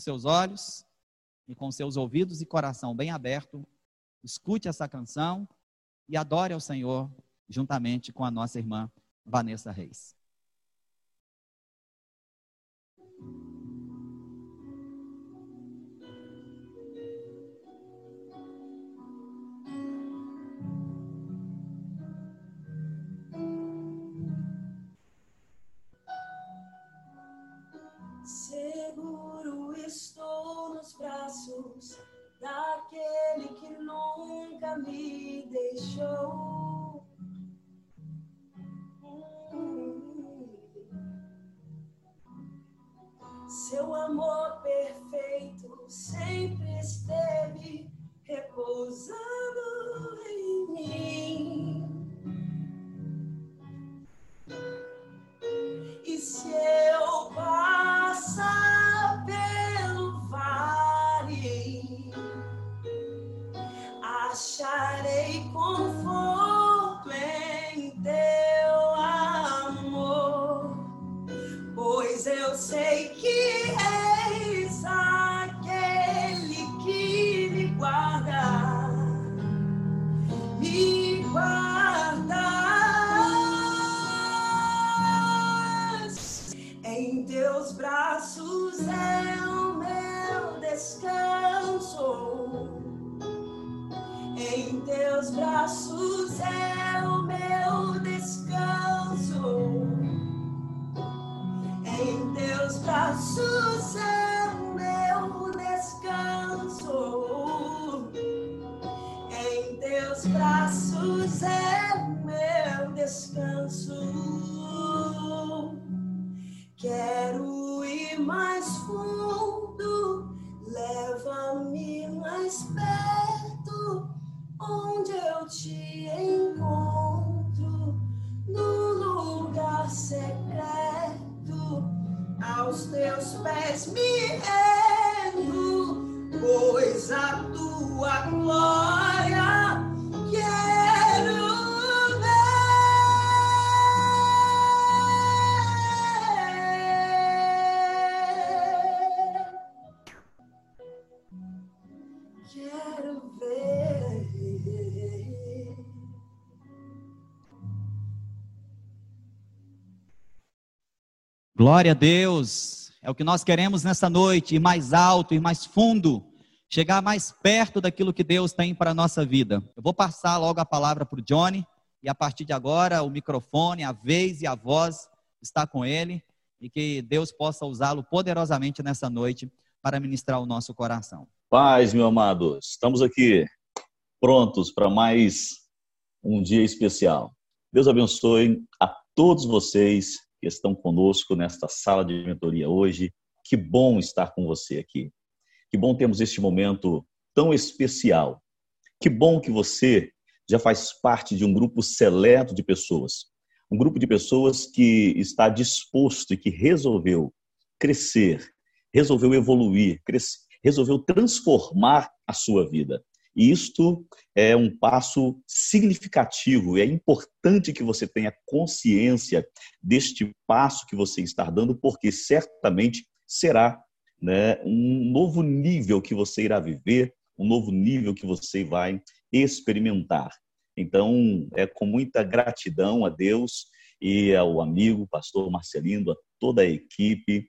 os seus olhos e com seus ouvidos e coração bem aberto, escute essa canção e adore ao Senhor juntamente com a nossa irmã Vanessa Reis. Braços daquele que nunca me deixou. Seu amor perfeito sempre esteve repousando em mim. Braços é o meu descanso. Em teus braços Glória a Deus. É o que nós queremos nessa noite, ir mais alto, ir mais fundo, chegar mais perto daquilo que Deus tem para a nossa vida. Eu vou passar logo a palavra para o Johnny, e a partir de agora o microfone, a vez e a voz está com ele, e que Deus possa usá-lo poderosamente nessa noite para ministrar o nosso coração. Paz, meu amado, estamos aqui prontos para mais um dia especial. Deus abençoe a todos vocês que estão conosco nesta sala de mentoria hoje. Que bom estar com você aqui. Que bom termos este momento tão especial. Que bom que você já faz parte de um grupo seleto de pessoas. Um grupo de pessoas que está disposto e que resolveu crescer, resolveu evoluir, resolveu transformar a sua vida. Isto é um passo significativo, é importante que você tenha consciência deste passo que você está dando, porque certamente será né, um novo nível que você irá viver, um novo nível que você vai experimentar. Então, é com muita gratidão a Deus e ao amigo, pastor Marcelino, a toda a equipe,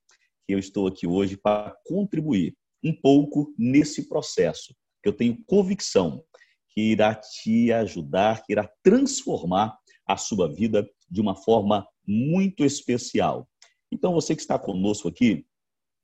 que eu estou aqui hoje para contribuir um pouco nesse processo, que eu tenho convicção que irá te ajudar, que irá transformar a sua vida de uma forma muito especial. Então, você que está conosco aqui,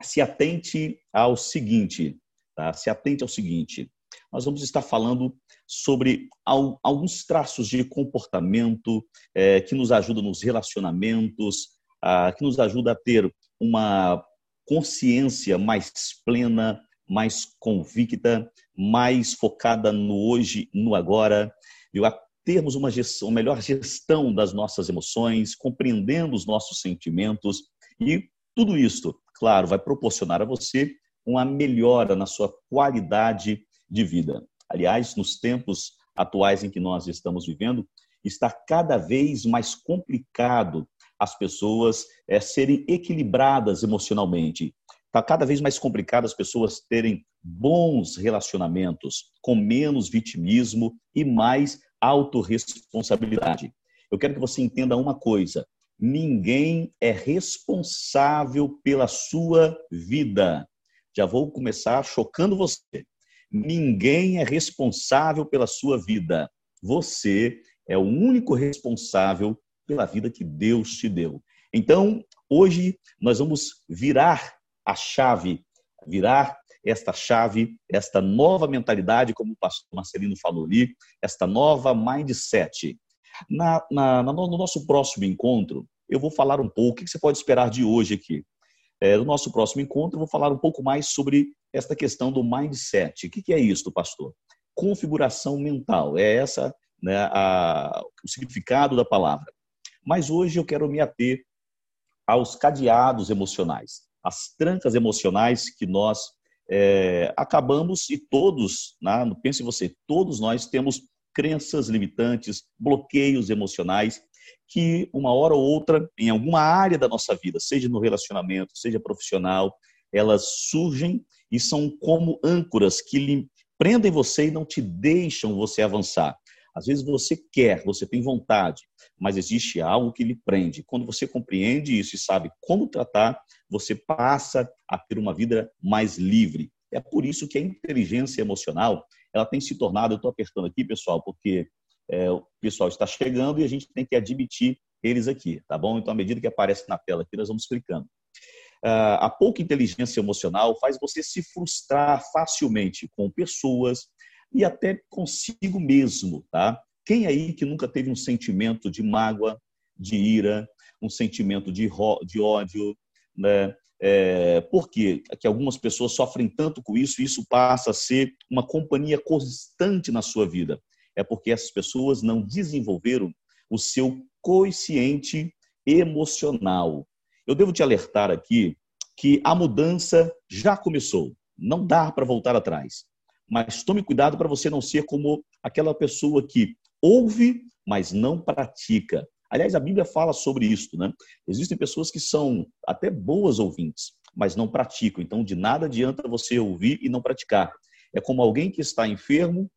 se atente ao seguinte, tá? Se atente ao seguinte. Nós vamos estar falando sobre alguns traços de comportamento eh, que nos ajudam nos relacionamentos, ah, que nos ajuda a ter uma consciência mais plena, mais convicta, mais focada no hoje, no agora, e a termos uma gestão, uma melhor gestão das nossas emoções, compreendendo os nossos sentimentos e tudo isso, claro, vai proporcionar a você uma melhora na sua qualidade de vida. Aliás, nos tempos atuais em que nós estamos vivendo, está cada vez mais complicado as pessoas é, serem equilibradas emocionalmente. Está cada vez mais complicado as pessoas terem bons relacionamentos, com menos vitimismo e mais autorresponsabilidade. Eu quero que você entenda uma coisa: ninguém é responsável pela sua vida. Já vou começar chocando você. Ninguém é responsável pela sua vida. Você é o único responsável pela vida que Deus te deu. Então, hoje nós vamos virar a chave, virar esta chave, esta nova mentalidade, como o pastor Marcelino falou ali, esta nova mindset. Na, na, no nosso próximo encontro, eu vou falar um pouco, o que você pode esperar de hoje aqui? É, no nosso próximo encontro, eu vou falar um pouco mais sobre esta questão do mindset. O que, é isso, pastor? Configuração mental. É essa né, a, o significado da palavra. Mas hoje eu quero me ater aos cadeados emocionais, às trancas emocionais que nós é, acabamos e todos, né, pense você, todos nós temos crenças limitantes, bloqueios emocionais que uma hora ou outra, em alguma área da nossa vida, seja no relacionamento, seja profissional, elas surgem e são como âncoras que lhe prendem você e não te deixam você avançar. Às vezes você quer, você tem vontade, mas existe algo que lhe prende. Quando você compreende isso e sabe como tratar, você passa a ter uma vida mais livre. É por isso que a inteligência emocional ela tem se tornado. Eu estou apertando aqui, pessoal, porque é, o pessoal está chegando e a gente tem que admitir eles aqui, tá bom? Então, à medida que aparece na tela aqui, nós vamos clicando. Uh, a pouca inteligência emocional faz você se frustrar facilmente com pessoas, e até consigo mesmo, tá? Quem aí que nunca teve um sentimento de mágoa, de ira, um sentimento de, de ódio, né? É, por quê? Que algumas pessoas sofrem tanto com isso e isso passa a ser uma companhia constante na sua vida. É porque essas pessoas não desenvolveram o seu coeficiente emocional. Eu devo te alertar aqui que a mudança já começou. Não dá para voltar atrás. Mas tome cuidado para você não ser como aquela pessoa que ouve, mas não pratica. Aliás, a Bíblia fala sobre isso, né? Existem pessoas que são até boas ouvintes, mas não praticam. Então, de nada adianta você ouvir e não praticar. É como alguém que está enfermo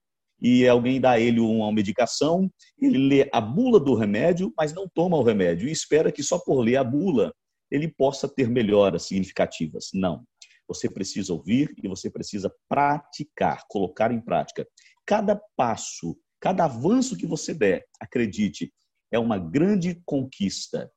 e alguém dá a ele uma medicação, ele lê a bula do remédio, mas não toma o remédio e espera que só por ler a bula ele possa ter melhoras significativas. Não. Você precisa ouvir e você precisa praticar, colocar em prática. Cada passo, cada avanço que você der, acredite, é uma grande conquista.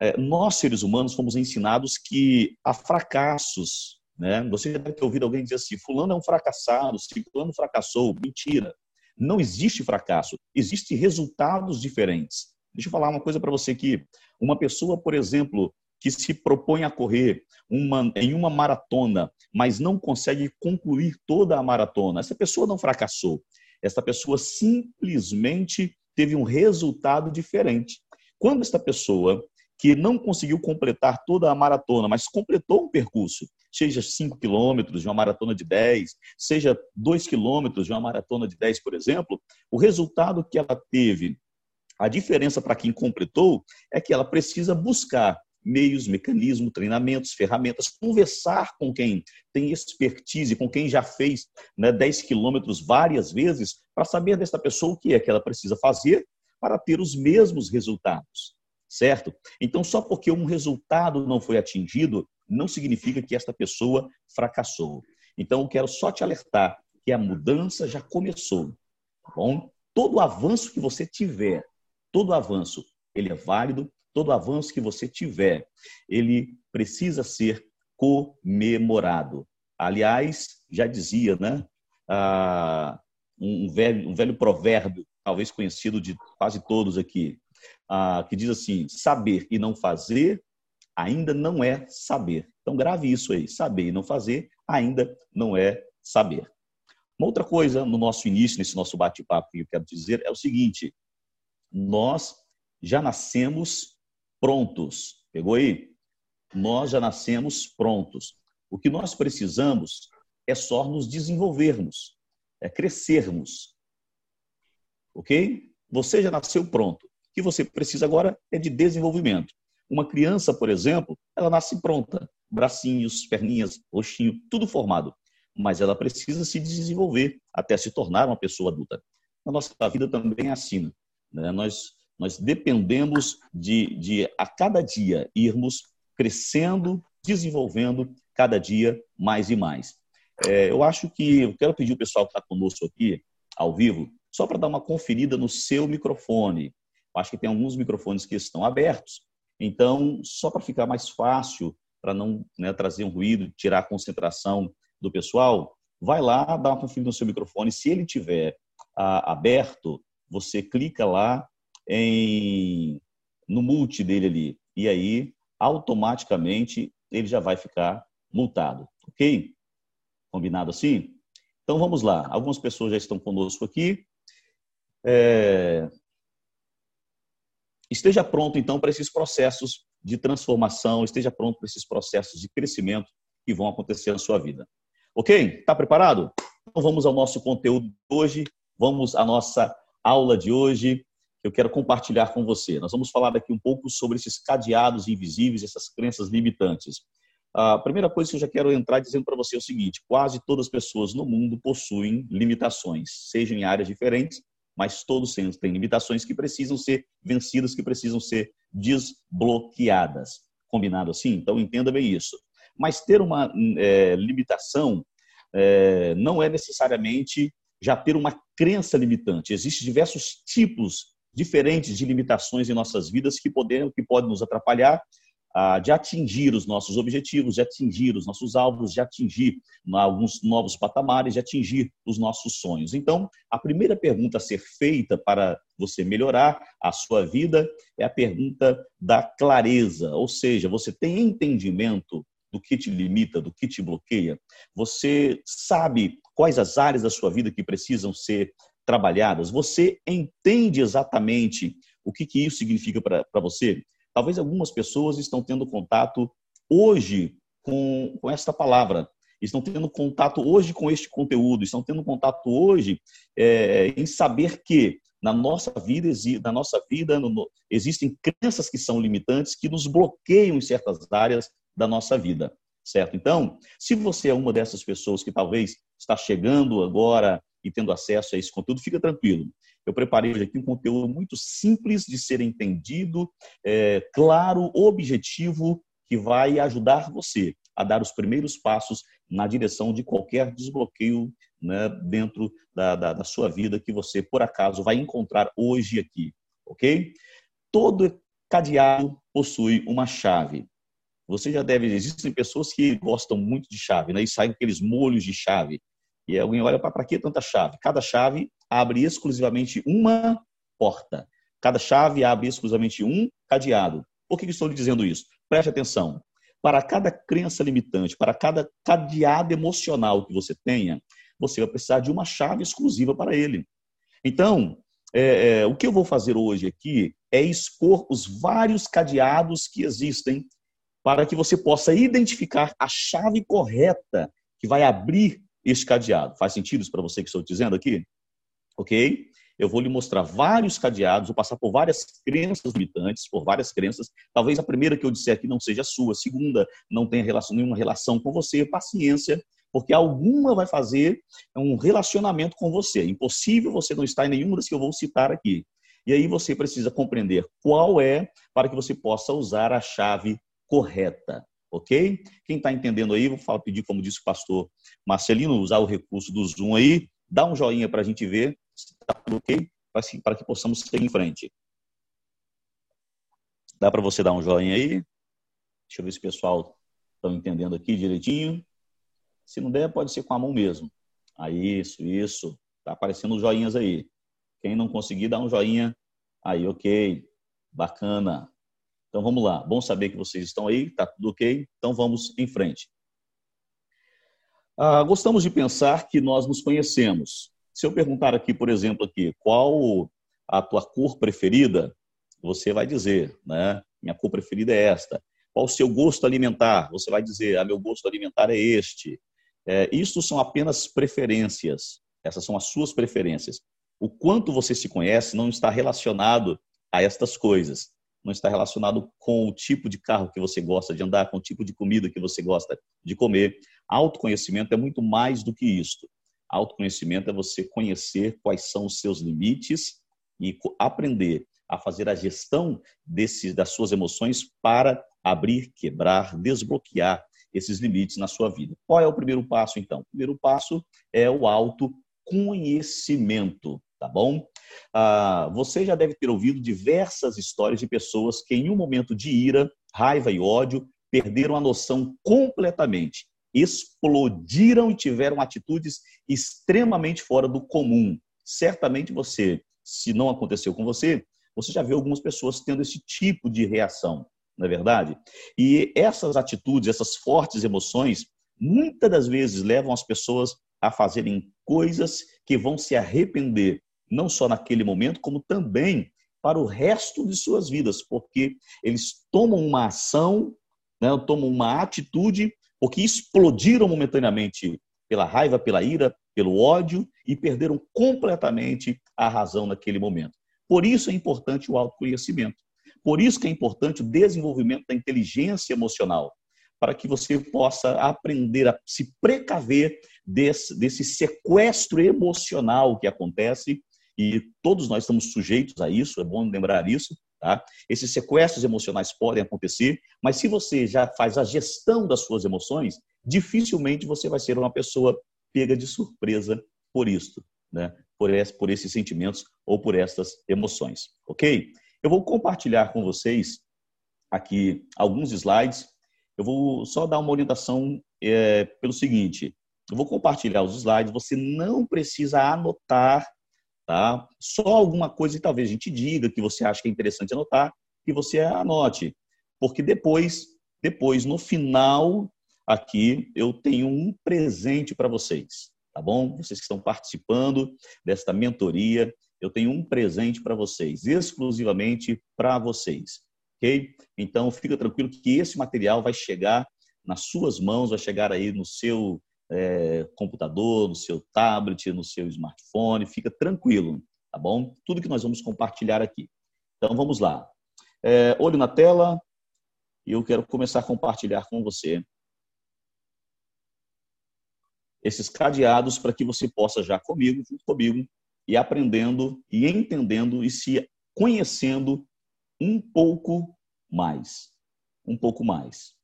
É, nós, seres humanos, fomos ensinados que há fracassos. Né? Você deve ter ouvido alguém dizer assim: Fulano é um fracassado, Fulano fracassou. Mentira. Não existe fracasso, existem resultados diferentes. Deixa eu falar uma coisa para você aqui. Uma pessoa, por exemplo, que se propõe a correr uma, em uma maratona, mas não consegue concluir toda a maratona, essa pessoa não fracassou. Essa pessoa simplesmente teve um resultado diferente. Quando esta pessoa que não conseguiu completar toda a maratona, mas completou um percurso, seja 5 quilômetros de uma maratona de 10, seja 2 quilômetros de uma maratona de 10, por exemplo, o resultado que ela teve, a diferença para quem completou, é que ela precisa buscar meios, mecanismos, treinamentos, ferramentas, conversar com quem tem expertise, com quem já fez né, 10 quilômetros várias vezes, para saber dessa pessoa o que é que ela precisa fazer para ter os mesmos resultados, certo? Então, só porque um resultado não foi atingido, não significa que esta pessoa fracassou. Então, eu quero só te alertar que a mudança já começou, tá bom? Todo avanço que você tiver, todo avanço, ele é válido, todo avanço que você tiver, ele precisa ser comemorado. Aliás, já dizia, né? Ah, um, velho, um velho provérbio, talvez conhecido de quase todos aqui, ah, que diz assim: saber e não fazer ainda não é saber. Então, grave isso aí: saber e não fazer ainda não é saber. Uma outra coisa no nosso início, nesse nosso bate-papo, que eu quero dizer é o seguinte: nós já nascemos prontos. Pegou aí? Nós já nascemos prontos. O que nós precisamos é só nos desenvolvermos, é crescermos. Ok? Você já nasceu pronto. O que você precisa agora é de desenvolvimento. Uma criança, por exemplo, ela nasce pronta, bracinhos, perninhas, roxinho, tudo formado. Mas ela precisa se desenvolver até se tornar uma pessoa adulta. Na nossa vida também é assim. Né? Nós, nós dependemos de, de, a cada dia, irmos crescendo, desenvolvendo cada dia mais e mais. É, eu acho que eu quero pedir o pessoal que está conosco aqui, ao vivo, só para dar uma conferida no seu microfone. Eu acho que tem alguns microfones que estão abertos. Então, só para ficar mais fácil, para não né, trazer um ruído, tirar a concentração do pessoal, vai lá, dá uma conferida no seu microfone. Se ele tiver ah, aberto, você clica lá em, no multi dele ali. E aí, automaticamente, ele já vai ficar multado. Ok? Combinado assim? Então vamos lá. Algumas pessoas já estão conosco aqui. É... Esteja pronto, então, para esses processos de transformação, esteja pronto para esses processos de crescimento que vão acontecer na sua vida. Ok? Está preparado? Então vamos ao nosso conteúdo de hoje, vamos à nossa aula de hoje, que eu quero compartilhar com você. Nós vamos falar aqui um pouco sobre esses cadeados invisíveis, essas crenças limitantes. A primeira coisa que eu já quero entrar dizendo para você é o seguinte: quase todas as pessoas no mundo possuem limitações, sejam em áreas diferentes, mas todos têm limitações que precisam ser vencidas, que precisam ser desbloqueadas. Combinado assim? Então entenda bem isso. Mas ter uma é, limitação é, não é necessariamente já ter uma crença limitante. Existem diversos tipos diferentes de limitações em nossas vidas que podem, que podem nos atrapalhar de atingir os nossos objetivos, de atingir os nossos alvos, de atingir alguns novos patamares, de atingir os nossos sonhos. Então, a primeira pergunta a ser feita para você melhorar a sua vida é a pergunta da clareza, ou seja, você tem entendimento do que te limita, do que te bloqueia? Você sabe quais as áreas da sua vida que precisam ser trabalhadas? Você entende exatamente o que, que isso significa para você? Talvez algumas pessoas estão tendo contato hoje com, com esta palavra, estão tendo contato hoje com este conteúdo, estão tendo contato hoje é, em saber que na nossa vida, na nossa vida no, existem crenças que são limitantes, que nos bloqueiam em certas áreas da nossa vida, certo? Então, se você é uma dessas pessoas que talvez está chegando agora e tendo acesso a esse conteúdo, fica tranquilo. Eu preparei hoje aqui um conteúdo muito simples de ser entendido, é, claro, objetivo, que vai ajudar você a dar os primeiros passos na direção de qualquer desbloqueio né, dentro da, da, da sua vida que você, por acaso, vai encontrar hoje aqui, ok? Todo cadeado possui uma chave. Você já deve, existem pessoas que gostam muito de chave, né? E saem aqueles molhos de chave. E alguém olha para que tanta chave? Cada chave abre exclusivamente uma porta. Cada chave abre exclusivamente um cadeado. Por que estou lhe dizendo isso? Preste atenção. Para cada crença limitante, para cada cadeado emocional que você tenha, você vai precisar de uma chave exclusiva para ele. Então, é, é, o que eu vou fazer hoje aqui é expor os vários cadeados que existem para que você possa identificar a chave correta que vai abrir este cadeado. Faz sentido para você que estou dizendo aqui? ok? Eu vou lhe mostrar vários cadeados, vou passar por várias crenças limitantes, por várias crenças. Talvez a primeira que eu disser aqui não seja a sua, a segunda não tenha relação, nenhuma relação com você. Paciência, porque alguma vai fazer um relacionamento com você. É impossível você não estar em nenhuma das que eu vou citar aqui. E aí você precisa compreender qual é para que você possa usar a chave correta. Ok? Quem está entendendo aí, vou falar, pedir, como disse o pastor Marcelino, usar o recurso do Zoom aí, dá um joinha para a gente ver se está ok, para que possamos seguir em frente. Dá para você dar um joinha aí? Deixa eu ver se o pessoal está entendendo aqui direitinho. Se não der, pode ser com a mão mesmo. Aí, isso, isso. Está aparecendo os joinhas aí. Quem não conseguir, dá um joinha. Aí, ok. Bacana. Então vamos lá. Bom saber que vocês estão aí, tá tudo ok? Então vamos em frente. Ah, gostamos de pensar que nós nos conhecemos. Se eu perguntar aqui, por exemplo, aqui, qual a tua cor preferida, você vai dizer, né? Minha cor preferida é esta. Qual o seu gosto alimentar? Você vai dizer, ah, meu gosto alimentar é este. É, isso são apenas preferências. Essas são as suas preferências. O quanto você se conhece não está relacionado a estas coisas. Não está relacionado com o tipo de carro que você gosta de andar, com o tipo de comida que você gosta de comer. Autoconhecimento é muito mais do que isto. Autoconhecimento é você conhecer quais são os seus limites e aprender a fazer a gestão desses, das suas emoções para abrir, quebrar, desbloquear esses limites na sua vida. Qual é o primeiro passo, então? O primeiro passo é o autoconhecimento, tá bom? Ah, você já deve ter ouvido diversas histórias de pessoas que, em um momento de ira, raiva e ódio, perderam a noção completamente, explodiram e tiveram atitudes extremamente fora do comum. Certamente você, se não aconteceu com você, você já viu algumas pessoas tendo esse tipo de reação não é verdade? E essas atitudes, essas fortes emoções, muitas das vezes levam as pessoas a fazerem coisas que vão se arrepender, não só naquele momento, como também para o resto de suas vidas, porque eles tomam uma ação, né, tomam uma atitude, porque explodiram momentaneamente pela raiva, pela ira, pelo ódio e perderam completamente a razão naquele momento. Por isso é importante o autoconhecimento. Por isso que é importante o desenvolvimento da inteligência emocional, para que você possa aprender a se precaver desse, desse sequestro emocional que acontece, e todos nós estamos sujeitos a isso, é bom lembrar isso, tá? Esses sequestros emocionais podem acontecer, mas se você já faz a gestão das suas emoções, dificilmente você vai ser uma pessoa pega de surpresa por isso, né? Por, esse, por esses sentimentos ou por essas emoções, ok? Eu vou compartilhar com vocês aqui alguns slides. Eu vou só dar uma orientação é, pelo seguinte: eu vou compartilhar os slides, você não precisa anotar, tá? Só alguma coisa que talvez a gente diga que você acha que é interessante anotar, que você anote. Porque depois, depois no final aqui eu tenho um presente para vocês, tá bom? Vocês que estão participando desta mentoria, eu tenho um presente para vocês, exclusivamente para vocês, ok? Então, fica tranquilo que esse material vai chegar nas suas mãos, vai chegar aí no seu é, computador, no seu tablet, no seu smartphone, fica tranquilo, tá bom? Tudo que nós vamos compartilhar aqui. Então, vamos lá. É, olho na tela, e eu quero começar a compartilhar com você esses cadeados para que você possa já comigo, junto comigo, e aprendendo e entendendo e se conhecendo um pouco mais. Um pouco mais.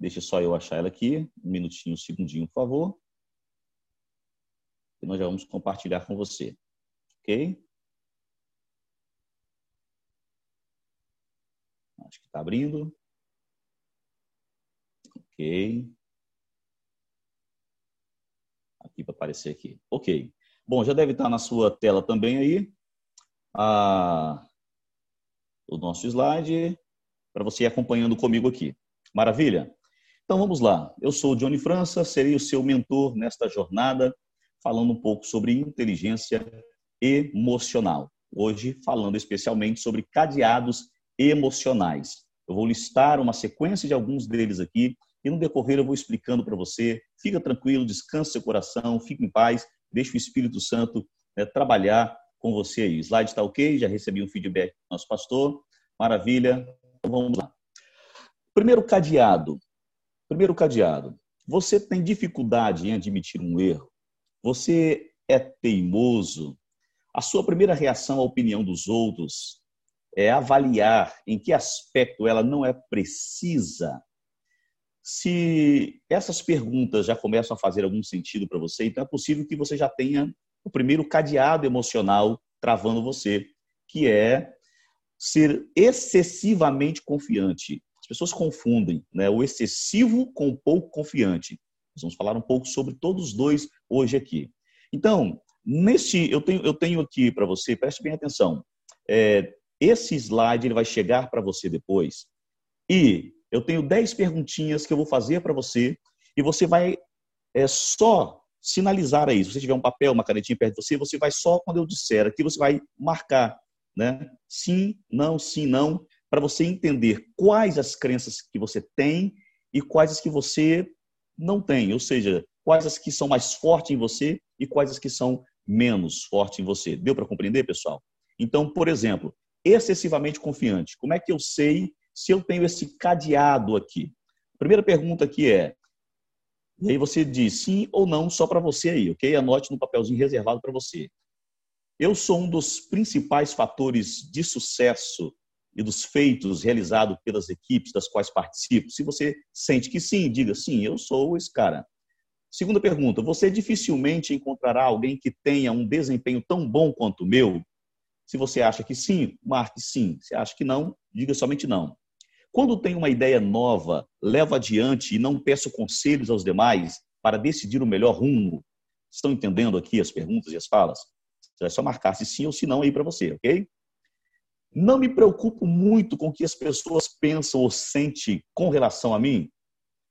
Deixa só eu achar ela aqui, um minutinho, um segundinho, por favor. E nós já vamos compartilhar com você. Ok? Acho que está abrindo. Ok. Aqui para aparecer aqui. Ok. Bom, já deve estar na sua tela também aí o nosso slide para você ir acompanhando comigo aqui. Maravilha? Então vamos lá. Eu sou o Johnny França, serei o seu mentor nesta jornada, falando um pouco sobre inteligência emocional. Hoje falando especialmente sobre cadeados emocionais. Eu vou listar uma sequência de alguns deles aqui e no decorrer eu vou explicando para você. Fica tranquilo, descanse seu coração, fique em paz Deixe o Espírito Santo né, trabalhar com você aí. Slide está ok? Já recebi um feedback do nosso pastor. Maravilha. Então vamos lá. Primeiro cadeado. Primeiro cadeado. Você tem dificuldade em admitir um erro? Você é teimoso? A sua primeira reação à opinião dos outros é avaliar em que aspecto ela não é precisa se essas perguntas já começam a fazer algum sentido para você, então é possível que você já tenha o primeiro cadeado emocional travando você, que é ser excessivamente confiante. As pessoas confundem né, o excessivo com o pouco confiante. Nós vamos falar um pouco sobre todos os dois hoje aqui. Então, nesse eu tenho, eu tenho aqui para você, preste bem atenção. É, esse slide ele vai chegar para você depois e eu tenho 10 perguntinhas que eu vou fazer para você e você vai é, só sinalizar aí. Se você tiver um papel, uma canetinha perto de você, você vai só quando eu disser aqui, você vai marcar, né? Sim, não, sim, não, para você entender quais as crenças que você tem e quais as que você não tem, ou seja, quais as que são mais fortes em você e quais as que são menos fortes em você. Deu para compreender, pessoal? Então, por exemplo, excessivamente confiante? Como é que eu sei se eu tenho esse cadeado aqui? Primeira pergunta aqui é, e aí você diz sim ou não só para você aí, ok? Anote no papelzinho reservado para você. Eu sou um dos principais fatores de sucesso e dos feitos realizados pelas equipes das quais participo. Se você sente que sim, diga sim, eu sou esse cara. Segunda pergunta: você dificilmente encontrará alguém que tenha um desempenho tão bom quanto o meu? Se você acha que sim, marque sim. Se acha que não, diga somente não. Quando tenho uma ideia nova, levo adiante e não peço conselhos aos demais para decidir o melhor rumo. Estão entendendo aqui as perguntas e as falas? Você vai só marcar se sim ou se não aí para você, ok? Não me preocupo muito com o que as pessoas pensam ou sentem com relação a mim.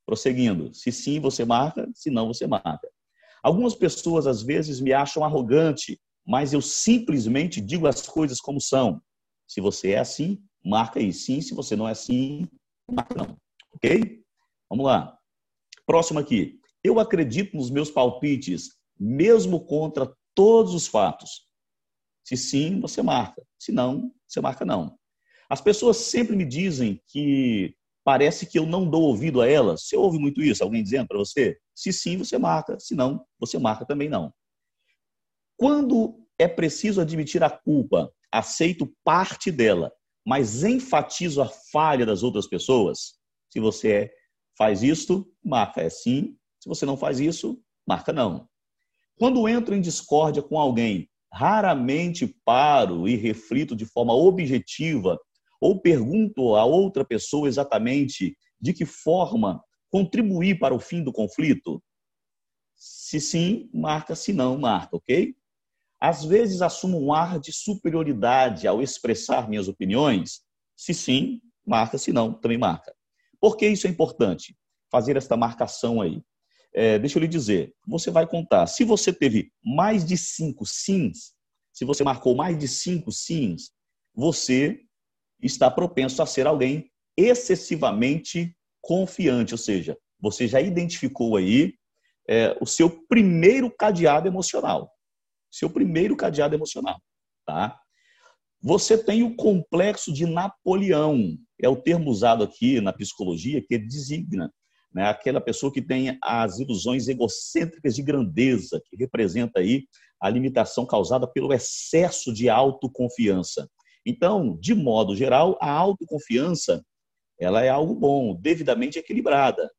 Prosseguindo, se sim, você marca, se não, você marca. Algumas pessoas às vezes me acham arrogante, mas eu simplesmente digo as coisas como são. Se você é assim, marca aí sim. Se você não é assim, marca não. Ok? Vamos lá. Próximo aqui. Eu acredito nos meus palpites, mesmo contra todos os fatos. Se sim, você marca. Se não, você marca não. As pessoas sempre me dizem que parece que eu não dou ouvido a elas. Você ouve muito isso? Alguém dizendo para você? Se sim, você marca. Se não, você marca também não. Quando é preciso admitir a culpa, aceito parte dela mas enfatizo a falha das outras pessoas. Se você faz isto, marca é sim. Se você não faz isso, marca não. Quando entro em discórdia com alguém, raramente paro e reflito de forma objetiva ou pergunto a outra pessoa exatamente de que forma contribuir para o fim do conflito. Se sim, marca, se não, marca, ok? Às vezes assumo um ar de superioridade ao expressar minhas opiniões. Se sim, marca, se não, também marca. Por que isso é importante? Fazer esta marcação aí. É, deixa eu lhe dizer, você vai contar. Se você teve mais de cinco sims, se você marcou mais de cinco sims, você está propenso a ser alguém excessivamente confiante, ou seja, você já identificou aí é, o seu primeiro cadeado emocional seu primeiro cadeado emocional, tá? Você tem o complexo de Napoleão, é o termo usado aqui na psicologia que designa né, aquela pessoa que tem as ilusões egocêntricas de grandeza, que representa aí a limitação causada pelo excesso de autoconfiança. Então, de modo geral, a autoconfiança ela é algo bom, devidamente equilibrada.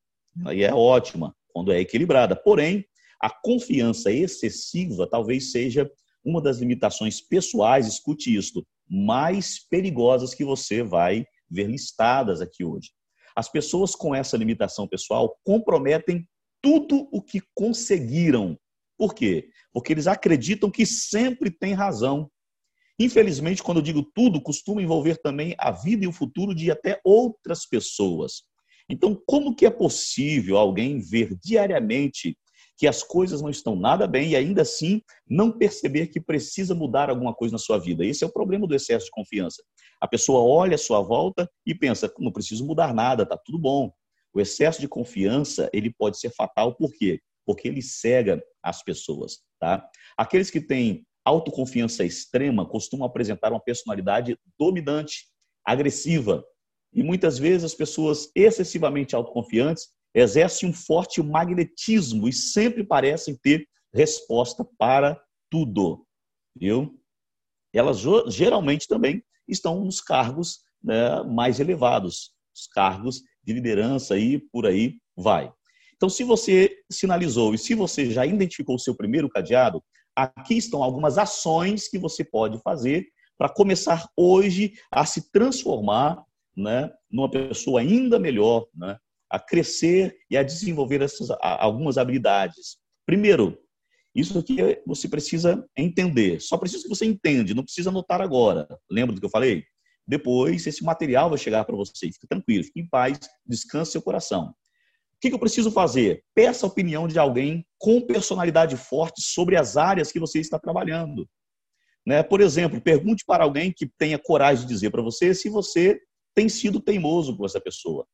Aí é ótima quando é equilibrada. Porém, a confiança excessiva talvez seja uma das limitações pessoais, escute isto, mais perigosas que você vai ver listadas aqui hoje. As pessoas com essa limitação pessoal comprometem tudo o que conseguiram. Por quê? Porque eles acreditam que sempre têm razão. Infelizmente, quando eu digo tudo, costuma envolver também a vida e o futuro de até outras pessoas. Então, como que é possível alguém ver diariamente que as coisas não estão nada bem e ainda assim não perceber que precisa mudar alguma coisa na sua vida. Esse é o problema do excesso de confiança. A pessoa olha a sua volta e pensa, não preciso mudar nada, tá tudo bom. O excesso de confiança, ele pode ser fatal, por quê? Porque ele cega as pessoas, tá? Aqueles que têm autoconfiança extrema costumam apresentar uma personalidade dominante, agressiva. E muitas vezes as pessoas excessivamente autoconfiantes exercem um forte magnetismo e sempre parecem ter resposta para tudo. Viu? Elas geralmente também estão nos cargos né, mais elevados, os cargos de liderança e por aí vai. Então, se você sinalizou e se você já identificou o seu primeiro cadeado, aqui estão algumas ações que você pode fazer para começar hoje a se transformar né, numa pessoa ainda melhor, né, a crescer e a desenvolver essas, algumas habilidades. Primeiro, isso aqui você precisa entender. Só precisa que você entende, não precisa anotar agora. Lembra do que eu falei? Depois, esse material vai chegar para você. Fique tranquilo, fique em paz, descanse seu coração. O que eu preciso fazer? Peça a opinião de alguém com personalidade forte sobre as áreas que você está trabalhando. Né? Por exemplo, pergunte para alguém que tenha coragem de dizer para você se você tem sido teimoso com essa pessoa.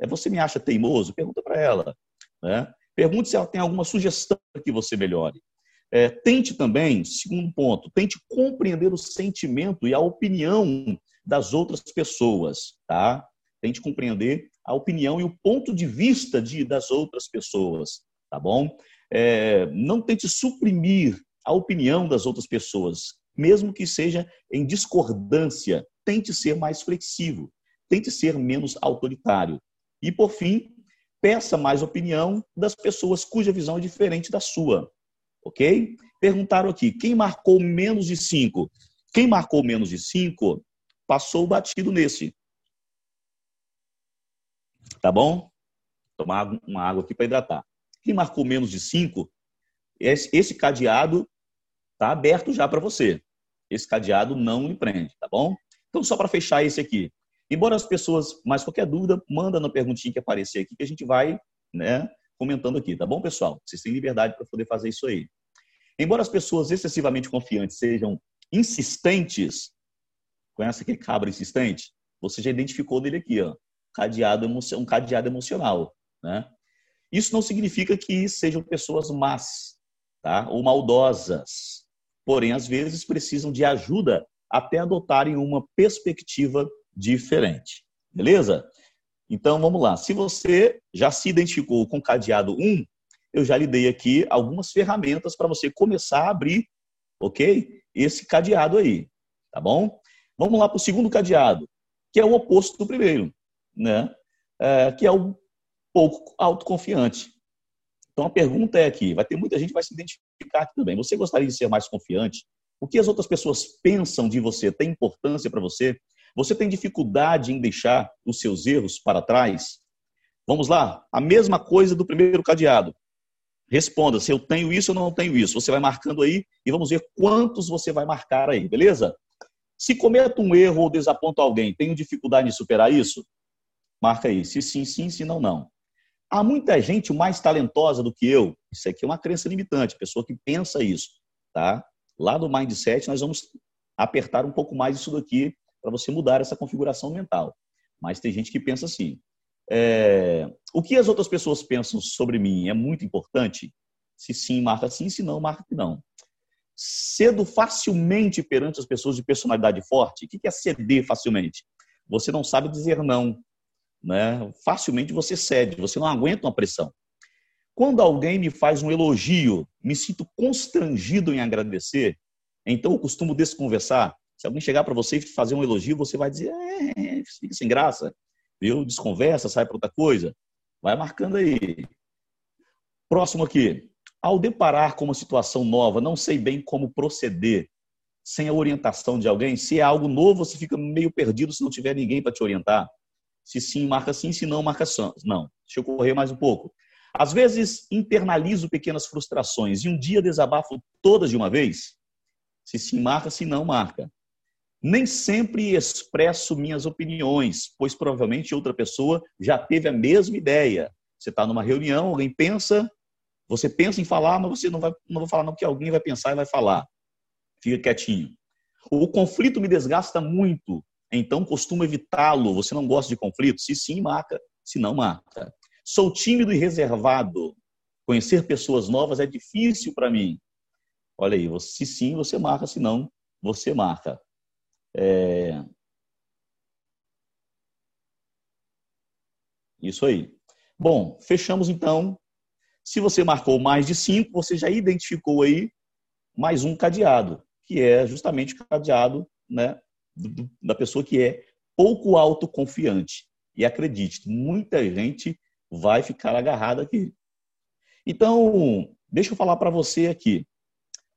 É, você me acha teimoso? Pergunta para ela. Né? Pergunte se ela tem alguma sugestão para que você melhore. É, tente também, segundo ponto, tente compreender o sentimento e a opinião das outras pessoas, tá? Tente compreender a opinião e o ponto de vista de, das outras pessoas, tá bom? É, não tente suprimir a opinião das outras pessoas, mesmo que seja em discordância. Tente ser mais flexível, tente ser menos autoritário. E, por fim, peça mais opinião das pessoas cuja visão é diferente da sua. Ok? Perguntaram aqui: quem marcou menos de cinco? Quem marcou menos de cinco passou batido nesse. Tá bom? Tomar uma água aqui para hidratar. Quem marcou menos de 5, esse cadeado está aberto já para você. Esse cadeado não lhe prende, tá bom? Então, só para fechar esse aqui. Embora as pessoas, mais qualquer dúvida, manda na perguntinha que aparecer aqui, que a gente vai né, comentando aqui, tá bom, pessoal? Vocês têm liberdade para poder fazer isso aí. Embora as pessoas excessivamente confiantes sejam insistentes, conhece aquele cabra insistente? Você já identificou dele aqui, ó cadeado, um cadeado emocional. Né? Isso não significa que sejam pessoas más tá? ou maldosas. Porém, às vezes precisam de ajuda até adotarem uma perspectiva diferente. Beleza? Então vamos lá. Se você já se identificou com cadeado 1, eu já lhe dei aqui algumas ferramentas para você começar a abrir, ok? Esse cadeado aí, tá bom? Vamos lá para o segundo cadeado, que é o oposto do primeiro né? É, que é um pouco autoconfiante. Então a pergunta é aqui, vai ter muita gente que vai se identificar aqui também. Você gostaria de ser mais confiante? O que as outras pessoas pensam de você tem importância para você? Você tem dificuldade em deixar os seus erros para trás? Vamos lá, a mesma coisa do primeiro cadeado. Responda se eu tenho isso ou não tenho isso. Você vai marcando aí e vamos ver quantos você vai marcar aí, beleza? Se cometo um erro ou desaponto alguém, tenho dificuldade em superar isso? Marca aí, se sim, sim, se não, não. Há muita gente mais talentosa do que eu. Isso aqui é uma crença limitante, pessoa que pensa isso, tá? Lá no Mindset nós vamos apertar um pouco mais isso daqui para você mudar essa configuração mental. Mas tem gente que pensa assim. É... O que as outras pessoas pensam sobre mim é muito importante? Se sim, marca sim, se não, marca que não. Cedo facilmente perante as pessoas de personalidade forte. O que é ceder facilmente? Você não sabe dizer não né? facilmente você cede, você não aguenta uma pressão. Quando alguém me faz um elogio, me sinto constrangido em agradecer, então eu costumo desconversar. Se alguém chegar para você e fazer um elogio, você vai dizer, é, fica sem graça, viu? Desconversa, sai para outra coisa. Vai marcando aí. Próximo aqui. Ao deparar com uma situação nova, não sei bem como proceder sem a orientação de alguém. Se é algo novo, você fica meio perdido se não tiver ninguém para te orientar. Se sim, marca sim, se não, marca não. Deixa eu correr mais um pouco. Às vezes, internalizo pequenas frustrações e um dia desabafo todas de uma vez. Se sim, marca, se não, marca. Nem sempre expresso minhas opiniões, pois provavelmente outra pessoa já teve a mesma ideia. Você está numa reunião, alguém pensa, você pensa em falar, mas você não vai, não vai falar não, porque alguém vai pensar e vai falar. Fica quietinho. O conflito me desgasta muito então costumo evitá-lo. Você não gosta de conflito? Se sim, marca. Se não, marca. Sou tímido e reservado. Conhecer pessoas novas é difícil para mim. Olha aí, se sim, você marca. Se não, você marca. É... Isso aí. Bom, fechamos então. Se você marcou mais de cinco, você já identificou aí mais um cadeado, que é justamente o cadeado né, da pessoa que é pouco autoconfiante. E acredite, muita gente vai ficar agarrada aqui. Então, deixa eu falar para você aqui.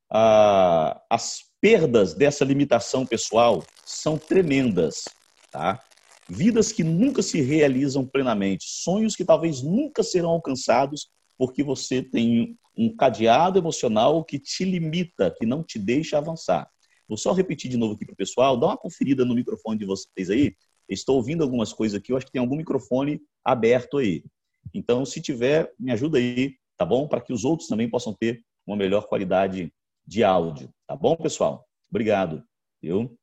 Ah, as perdas dessa limitação pessoal são tremendas, tá? Vidas que nunca se realizam plenamente, sonhos que talvez nunca serão alcançados porque você tem um cadeado emocional que te limita, que não te deixa avançar. Vou só repetir de novo aqui para o pessoal, dá uma conferida no microfone de vocês aí. Estou ouvindo algumas coisas aqui, eu acho que tem algum microfone aberto aí. Então, se tiver, me ajuda aí, tá bom? Para que os outros também possam ter uma melhor qualidade de áudio, tá bom, pessoal? Obrigado. Viu?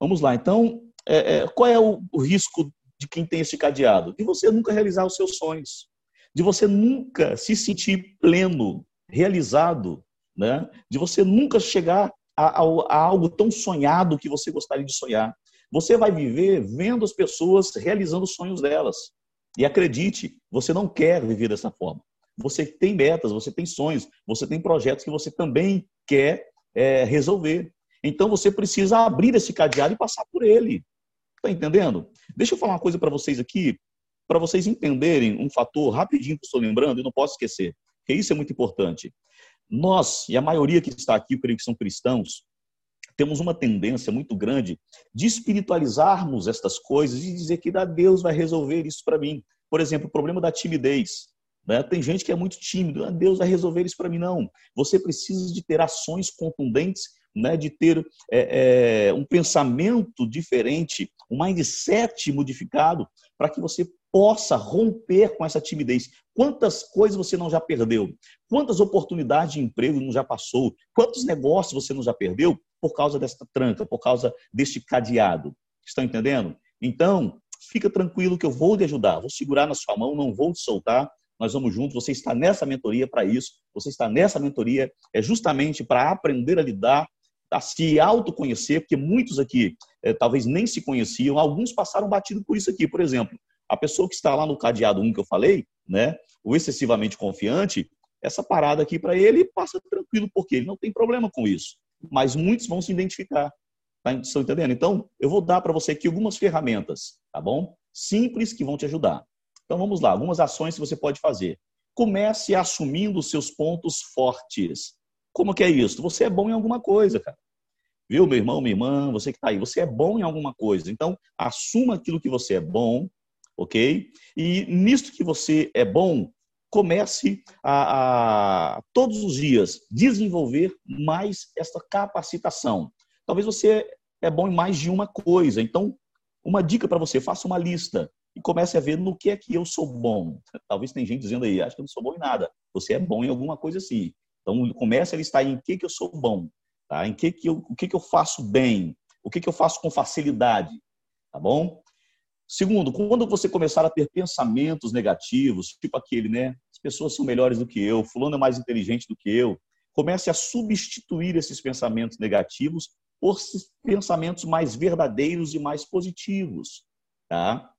Vamos lá, então, é, é, qual é o, o risco de quem tem esse cadeado? De você nunca realizar os seus sonhos, de você nunca se sentir pleno, realizado, né? de você nunca chegar a, a, a algo tão sonhado que você gostaria de sonhar. Você vai viver vendo as pessoas realizando os sonhos delas. E acredite, você não quer viver dessa forma. Você tem metas, você tem sonhos, você tem projetos que você também quer é, resolver. Então você precisa abrir esse cadeado e passar por ele. Está entendendo? Deixa eu falar uma coisa para vocês aqui, para vocês entenderem um fator rapidinho que estou lembrando e não posso esquecer, que isso é muito importante. Nós, e a maioria que está aqui, creio que são cristãos, temos uma tendência muito grande de espiritualizarmos estas coisas e dizer que Deus vai resolver isso para mim. Por exemplo, o problema da timidez. Né? Tem gente que é muito tímido, ah, Deus vai resolver isso para mim. Não. Você precisa de ter ações contundentes, né? de ter é, é, um pensamento diferente, um mindset modificado, para que você possa romper com essa timidez. Quantas coisas você não já perdeu? Quantas oportunidades de emprego não já passou? Quantos negócios você não já perdeu por causa desta tranca, por causa deste cadeado? Estão entendendo? Então, fica tranquilo que eu vou te ajudar. Vou segurar na sua mão, não vou te soltar. Nós vamos juntos. Você está nessa mentoria para isso. Você está nessa mentoria é justamente para aprender a lidar, a se autoconhecer, porque muitos aqui é, talvez nem se conheciam. Alguns passaram batido por isso aqui. Por exemplo, a pessoa que está lá no cadeado 1 que eu falei, né, o excessivamente confiante, essa parada aqui para ele passa tranquilo, porque ele não tem problema com isso. Mas muitos vão se identificar. Tá, estão entendendo? Então, eu vou dar para você aqui algumas ferramentas, tá bom? Simples que vão te ajudar. Então, vamos lá, algumas ações que você pode fazer. Comece assumindo os seus pontos fortes. Como que é isso? Você é bom em alguma coisa, cara. Viu, meu irmão, minha irmã, você que está aí, você é bom em alguma coisa. Então, assuma aquilo que você é bom, ok? E nisto que você é bom, comece a, a, todos os dias desenvolver mais essa capacitação. Talvez você é bom em mais de uma coisa. Então, uma dica para você, faça uma lista e comece a ver no que é que eu sou bom. Talvez tem gente dizendo aí, acho que eu não sou bom em nada. Você é bom em alguma coisa sim. Então, comece a listar em que que eu sou bom, tá? Em que que eu, o que que eu faço bem, o que que eu faço com facilidade, tá bom? Segundo, quando você começar a ter pensamentos negativos, tipo aquele, né? As pessoas são melhores do que eu, fulano é mais inteligente do que eu, comece a substituir esses pensamentos negativos por pensamentos mais verdadeiros e mais positivos, tá?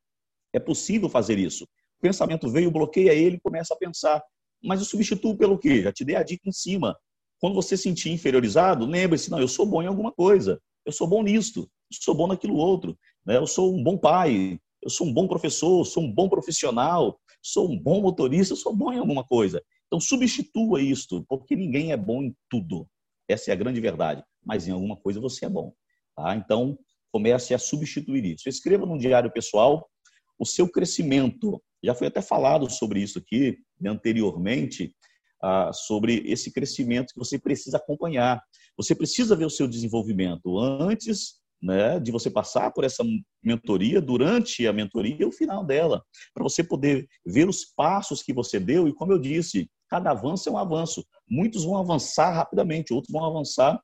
É possível fazer isso. O pensamento veio, bloqueia ele, começa a pensar. Mas eu substituo pelo quê? Já te dei a dica em cima. Quando você se sentir inferiorizado, lembre-se, não, eu sou bom em alguma coisa. Eu sou bom nisto, eu sou bom naquilo outro. Né? Eu sou um bom pai, eu sou um bom professor, sou um bom profissional, sou um bom motorista, sou bom em alguma coisa. Então substitua isto, porque ninguém é bom em tudo. Essa é a grande verdade. Mas em alguma coisa você é bom. Tá? Então comece a substituir isso. Escreva no diário pessoal o seu crescimento. Já foi até falado sobre isso aqui anteriormente, ah, sobre esse crescimento que você precisa acompanhar. Você precisa ver o seu desenvolvimento antes né, de você passar por essa mentoria, durante a mentoria e o final dela, para você poder ver os passos que você deu. E como eu disse, cada avanço é um avanço. Muitos vão avançar rapidamente, outros vão avançar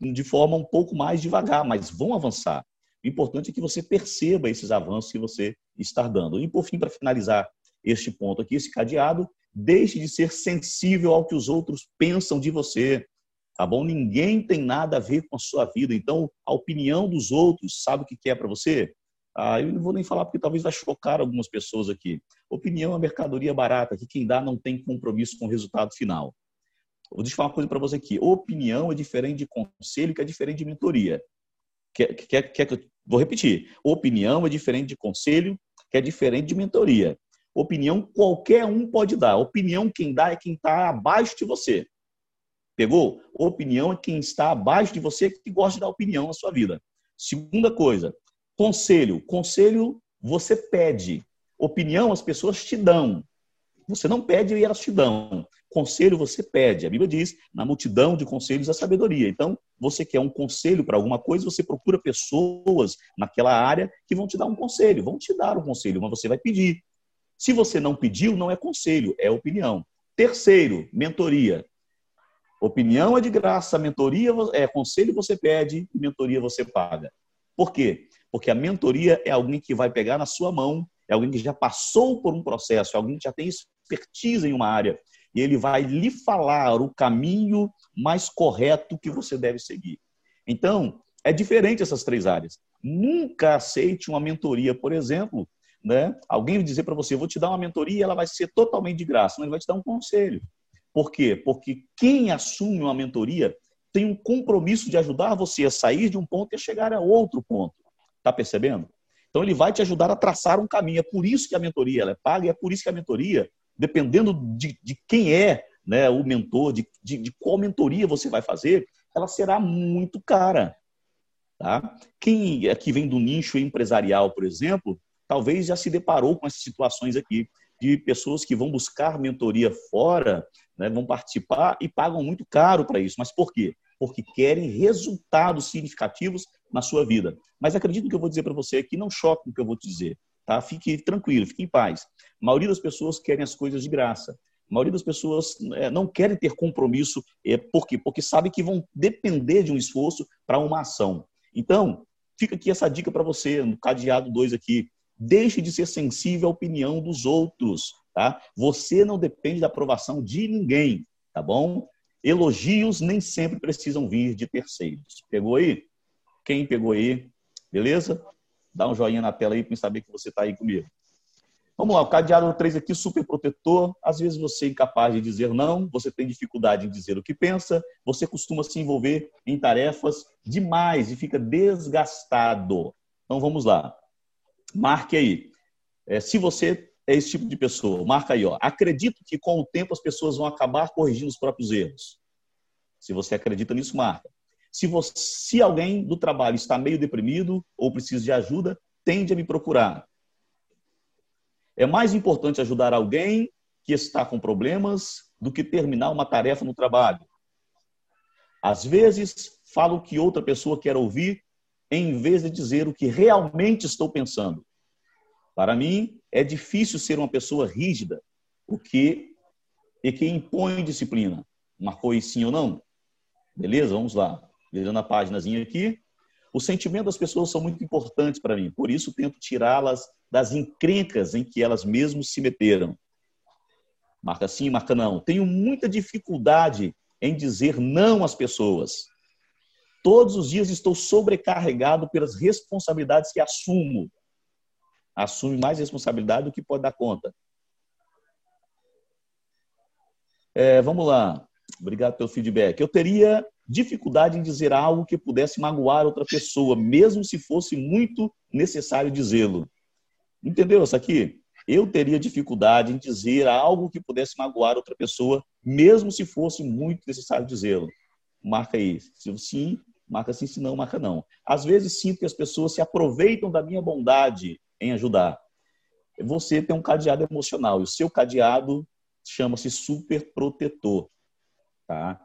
de forma um pouco mais devagar, mas vão avançar. O importante é que você perceba esses avanços que você está dando. E por fim, para finalizar este ponto aqui, esse cadeado, deixe de ser sensível ao que os outros pensam de você tá bom? Ninguém tem nada a ver com a sua vida. Então, a opinião dos outros, sabe o que é para você? Ah, eu não vou nem falar porque talvez vai chocar algumas pessoas aqui. Opinião é mercadoria barata, que quem dá não tem compromisso com o resultado final. Vou deixar uma coisa para você aqui. Opinião é diferente de conselho, que é diferente de mentoria. Quer, quer, quer, vou repetir. Opinião é diferente de conselho, que é diferente de mentoria. Opinião qualquer um pode dar. Opinião quem dá é quem está abaixo de você. Pegou? Opinião é quem está abaixo de você que gosta de dar opinião na sua vida. Segunda coisa, conselho. Conselho você pede. Opinião as pessoas te dão. Você não pede e elas te dão. Conselho você pede. A Bíblia diz: na multidão de conselhos a sabedoria. Então, você quer um conselho para alguma coisa, você procura pessoas naquela área que vão te dar um conselho. Vão te dar um conselho, mas você vai pedir. Se você não pediu, não é conselho, é opinião. Terceiro, mentoria. Opinião é de graça, mentoria é conselho você pede e mentoria você paga. Por quê? Porque a mentoria é alguém que vai pegar na sua mão, é alguém que já passou por um processo, é alguém que já tem expertise em uma área e ele vai lhe falar o caminho mais correto que você deve seguir. Então, É diferente essas três áreas. Nunca aceite uma mentoria, por exemplo, né? Alguém dizer para você, vou te dar uma mentoria e ela vai ser totalmente de graça. Não, ele vai te dar um conselho. Por quê? Porque quem assume uma mentoria tem um compromisso de ajudar você a sair de um ponto e a chegar a outro ponto. Tá percebendo? Então ele vai te ajudar a traçar um caminho. É por isso que a mentoria é paga e é por isso que a mentoria, dependendo de, de quem é né, o mentor, de, de, de qual mentoria você vai fazer, ela será muito cara. Tá? Quem aqui vem do nicho empresarial, por exemplo, talvez já se deparou com essas situações aqui de pessoas que vão buscar mentoria fora, né, vão participar e pagam muito caro para isso. Mas por quê? Porque querem resultados significativos na sua vida. Mas acredito que eu vou dizer para você aqui, não choque o que eu vou te dizer. Tá? Fique tranquilo, fique em paz. A maioria das pessoas querem as coisas de graça. A maioria das pessoas é, não querem ter compromisso. É, por quê? Porque sabem que vão depender de um esforço para uma ação. Então, fica aqui essa dica para você, no cadeado 2 aqui. Deixe de ser sensível à opinião dos outros, tá? Você não depende da aprovação de ninguém, tá bom? Elogios nem sempre precisam vir de terceiros. Pegou aí? Quem pegou aí? Beleza? Dá um joinha na tela aí para saber que você está aí comigo. Vamos lá, o cadeado 3 aqui, super protetor. Às vezes você é incapaz de dizer não, você tem dificuldade em dizer o que pensa, você costuma se envolver em tarefas demais e fica desgastado. Então vamos lá. Marque aí. É, se você é esse tipo de pessoa, marca aí. Ó. Acredito que com o tempo as pessoas vão acabar corrigindo os próprios erros. Se você acredita nisso, marca. Se, você, se alguém do trabalho está meio deprimido ou precisa de ajuda, tende a me procurar. É mais importante ajudar alguém que está com problemas do que terminar uma tarefa no trabalho. Às vezes, falo o que outra pessoa quer ouvir em vez de dizer o que realmente estou pensando. Para mim, é difícil ser uma pessoa rígida, o que e que impõe disciplina. Marcou aí sim ou não? Beleza? Vamos lá. Virando a páginazinha aqui. Os sentimentos das pessoas são muito importantes para mim, por isso tento tirá-las das encrencas em que elas mesmas se meteram. Marca sim, marca não. Tenho muita dificuldade em dizer não às pessoas. Todos os dias estou sobrecarregado pelas responsabilidades que assumo. Assume mais responsabilidade do que pode dar conta. É, vamos lá. Obrigado pelo feedback. Eu teria dificuldade em dizer algo que pudesse magoar outra pessoa, mesmo se fosse muito necessário dizê-lo. Entendeu isso aqui? Eu teria dificuldade em dizer algo que pudesse magoar outra pessoa, mesmo se fosse muito necessário dizê-lo. Marca aí. Se sim, marca sim, se não, marca não. Às vezes sinto que as pessoas se aproveitam da minha bondade em ajudar. Você tem um cadeado emocional e o seu cadeado chama-se super protetor, tá?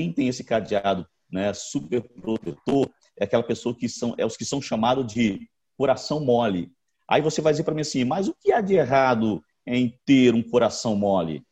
Quem tem esse cadeado, né, super protetor, é aquela pessoa que são é os que são chamados de coração mole. Aí você vai dizer para mim assim, mas o que há de errado em ter um coração mole?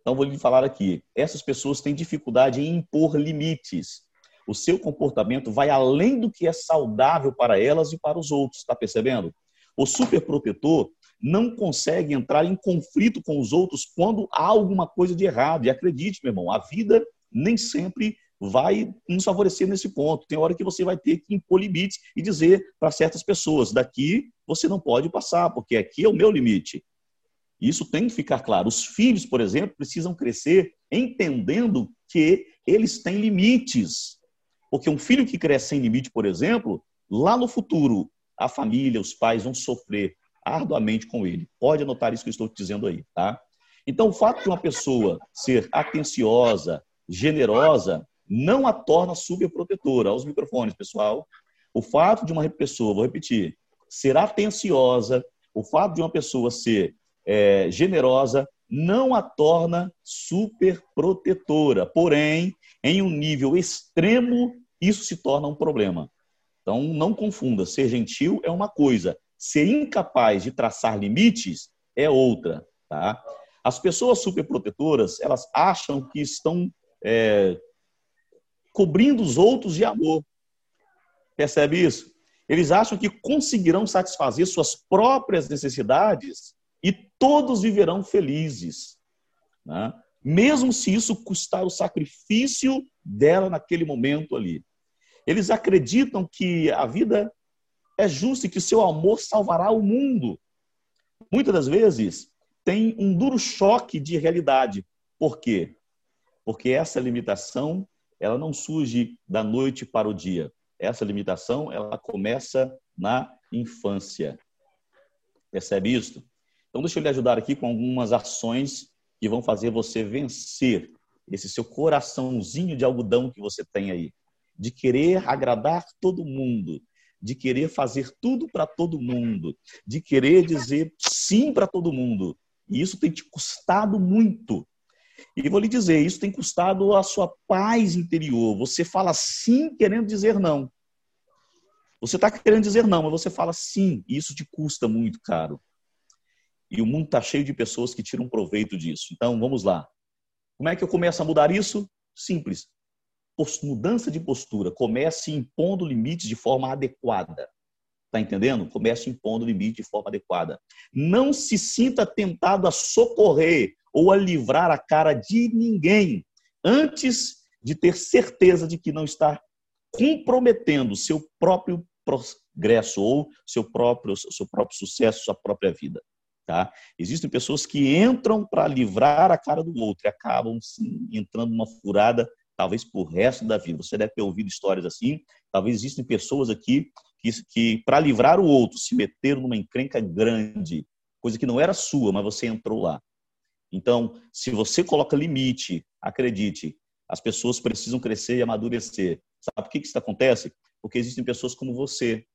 Então vou lhe falar aqui. Essas pessoas têm dificuldade em impor limites o seu comportamento vai além do que é saudável para elas e para os outros, está percebendo? O superprotetor não consegue entrar em conflito com os outros quando há alguma coisa de errado. E acredite, meu irmão, a vida nem sempre vai nos favorecer nesse ponto. Tem hora que você vai ter que impor limites e dizer para certas pessoas: daqui você não pode passar, porque aqui é o meu limite. Isso tem que ficar claro. Os filhos, por exemplo, precisam crescer entendendo que eles têm limites. Porque um filho que cresce sem limite, por exemplo, lá no futuro, a família, os pais vão sofrer arduamente com ele. Pode anotar isso que eu estou te dizendo aí, tá? Então, o fato de uma pessoa ser atenciosa, generosa, não a torna superprotetora. Aos microfones, pessoal. O fato de uma pessoa, vou repetir, ser atenciosa, o fato de uma pessoa ser é, generosa, não a torna superprotetora. Porém, em um nível extremo isso se torna um problema. Então, não confunda. Ser gentil é uma coisa, ser incapaz de traçar limites é outra. Tá? As pessoas superprotetoras, elas acham que estão é, cobrindo os outros de amor. Percebe isso? Eles acham que conseguirão satisfazer suas próprias necessidades e todos viverão felizes. Né? Mesmo se isso custar o sacrifício dela naquele momento ali. Eles acreditam que a vida é justa e que seu amor salvará o mundo. Muitas das vezes tem um duro choque de realidade. Por quê? Porque essa limitação, ela não surge da noite para o dia. Essa limitação, ela começa na infância. Percebe isso? Então, deixa eu lhe ajudar aqui com algumas ações que vão fazer você vencer esse seu coraçãozinho de algodão que você tem aí, de querer agradar todo mundo, de querer fazer tudo para todo mundo, de querer dizer sim para todo mundo. E isso tem te custado muito. E vou lhe dizer, isso tem custado a sua paz interior. Você fala sim querendo dizer não. Você está querendo dizer não, mas você fala sim, e isso te custa muito caro. E o mundo está cheio de pessoas que tiram proveito disso. Então, vamos lá. Como é que eu começo a mudar isso? Simples. Mudança de postura. Comece impondo limites de forma adequada. Está entendendo? Comece impondo limite de forma adequada. Não se sinta tentado a socorrer ou a livrar a cara de ninguém antes de ter certeza de que não está comprometendo seu próprio progresso ou seu próprio, seu próprio sucesso, sua própria vida. Tá? Existem pessoas que entram para livrar a cara do outro e acabam sim, entrando numa furada, talvez por resto da vida. Você deve ter ouvido histórias assim. Talvez existem pessoas aqui que, que para livrar o outro, se meteram numa encrenca grande, coisa que não era sua, mas você entrou lá. Então, se você coloca limite, acredite, as pessoas precisam crescer e amadurecer. Sabe por que isso acontece? porque existem pessoas como você.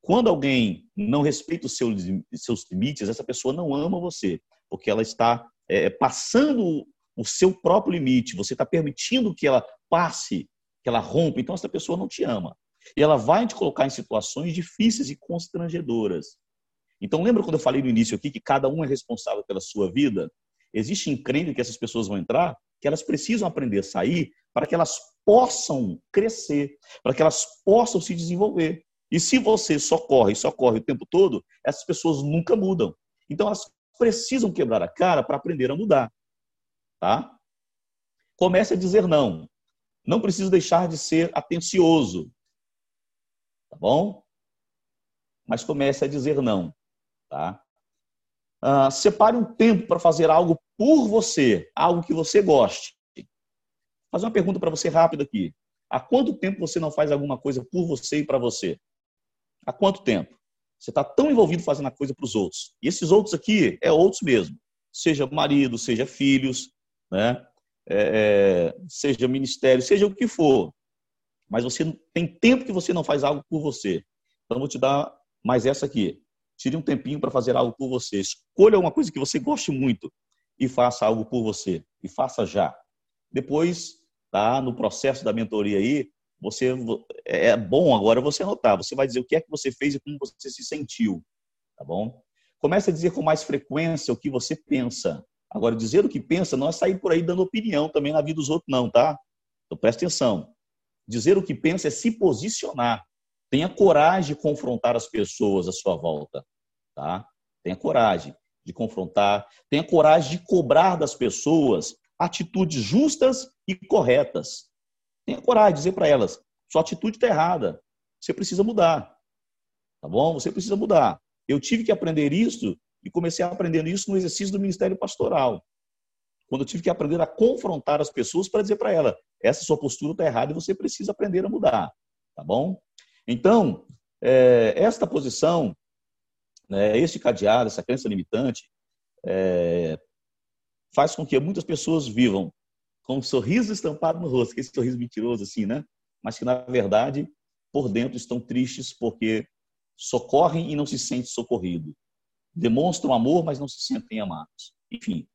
Quando alguém não respeita os seus, seus limites, essa pessoa não ama você, porque ela está é, passando o seu próprio limite, você está permitindo que ela passe, que ela rompa, então essa pessoa não te ama. E ela vai te colocar em situações difíceis e constrangedoras. Então, lembra quando eu falei no início aqui que cada um é responsável pela sua vida? Existe encrenca que essas pessoas vão entrar, que elas precisam aprender a sair para que elas possam crescer, para que elas possam se desenvolver. E se você só corre, só corre o tempo todo, essas pessoas nunca mudam. Então elas precisam quebrar a cara para aprender a mudar. Tá? Comece a dizer não. Não precisa deixar de ser atencioso. Tá bom? Mas comece a dizer não. Tá? Uh, separe um tempo para fazer algo por você, algo que você goste fazer uma pergunta para você rápida aqui. Há quanto tempo você não faz alguma coisa por você e para você? Há quanto tempo? Você está tão envolvido fazendo a coisa para os outros. E esses outros aqui é outros mesmo. Seja marido, seja filhos, né? É, é seja ministério, seja o que for. Mas você tem tempo que você não faz algo por você. Então, vou te dar mais essa aqui. Tire um tempinho para fazer algo por você. Escolha uma coisa que você goste muito e faça algo por você. E faça já. Depois, tá? No processo da mentoria aí, você é, é bom agora você anotar. Você vai dizer o que é que você fez e como você se sentiu, tá bom? Comece a dizer com mais frequência o que você pensa. Agora, dizer o que pensa não é sair por aí dando opinião também na vida dos outros, não, tá? Então, presta atenção. Dizer o que pensa é se posicionar. Tenha coragem de confrontar as pessoas à sua volta, tá? Tenha coragem de confrontar. Tenha coragem de cobrar das pessoas atitudes justas e corretas. Tenha coragem de dizer para elas: sua atitude está errada, você precisa mudar. Tá bom? Você precisa mudar. Eu tive que aprender isso e comecei aprendendo isso no exercício do ministério pastoral. Quando eu tive que aprender a confrontar as pessoas para dizer para ela: essa sua postura está errada e você precisa aprender a mudar. Tá bom? Então, é, esta posição, né, este cadeado, essa crença limitante, é, faz com que muitas pessoas vivam com um sorriso estampado no rosto, esse sorriso mentiroso assim, né? Mas que na verdade por dentro estão tristes porque socorrem e não se sentem socorridos. Demonstram amor, mas não se sentem amados. Enfim,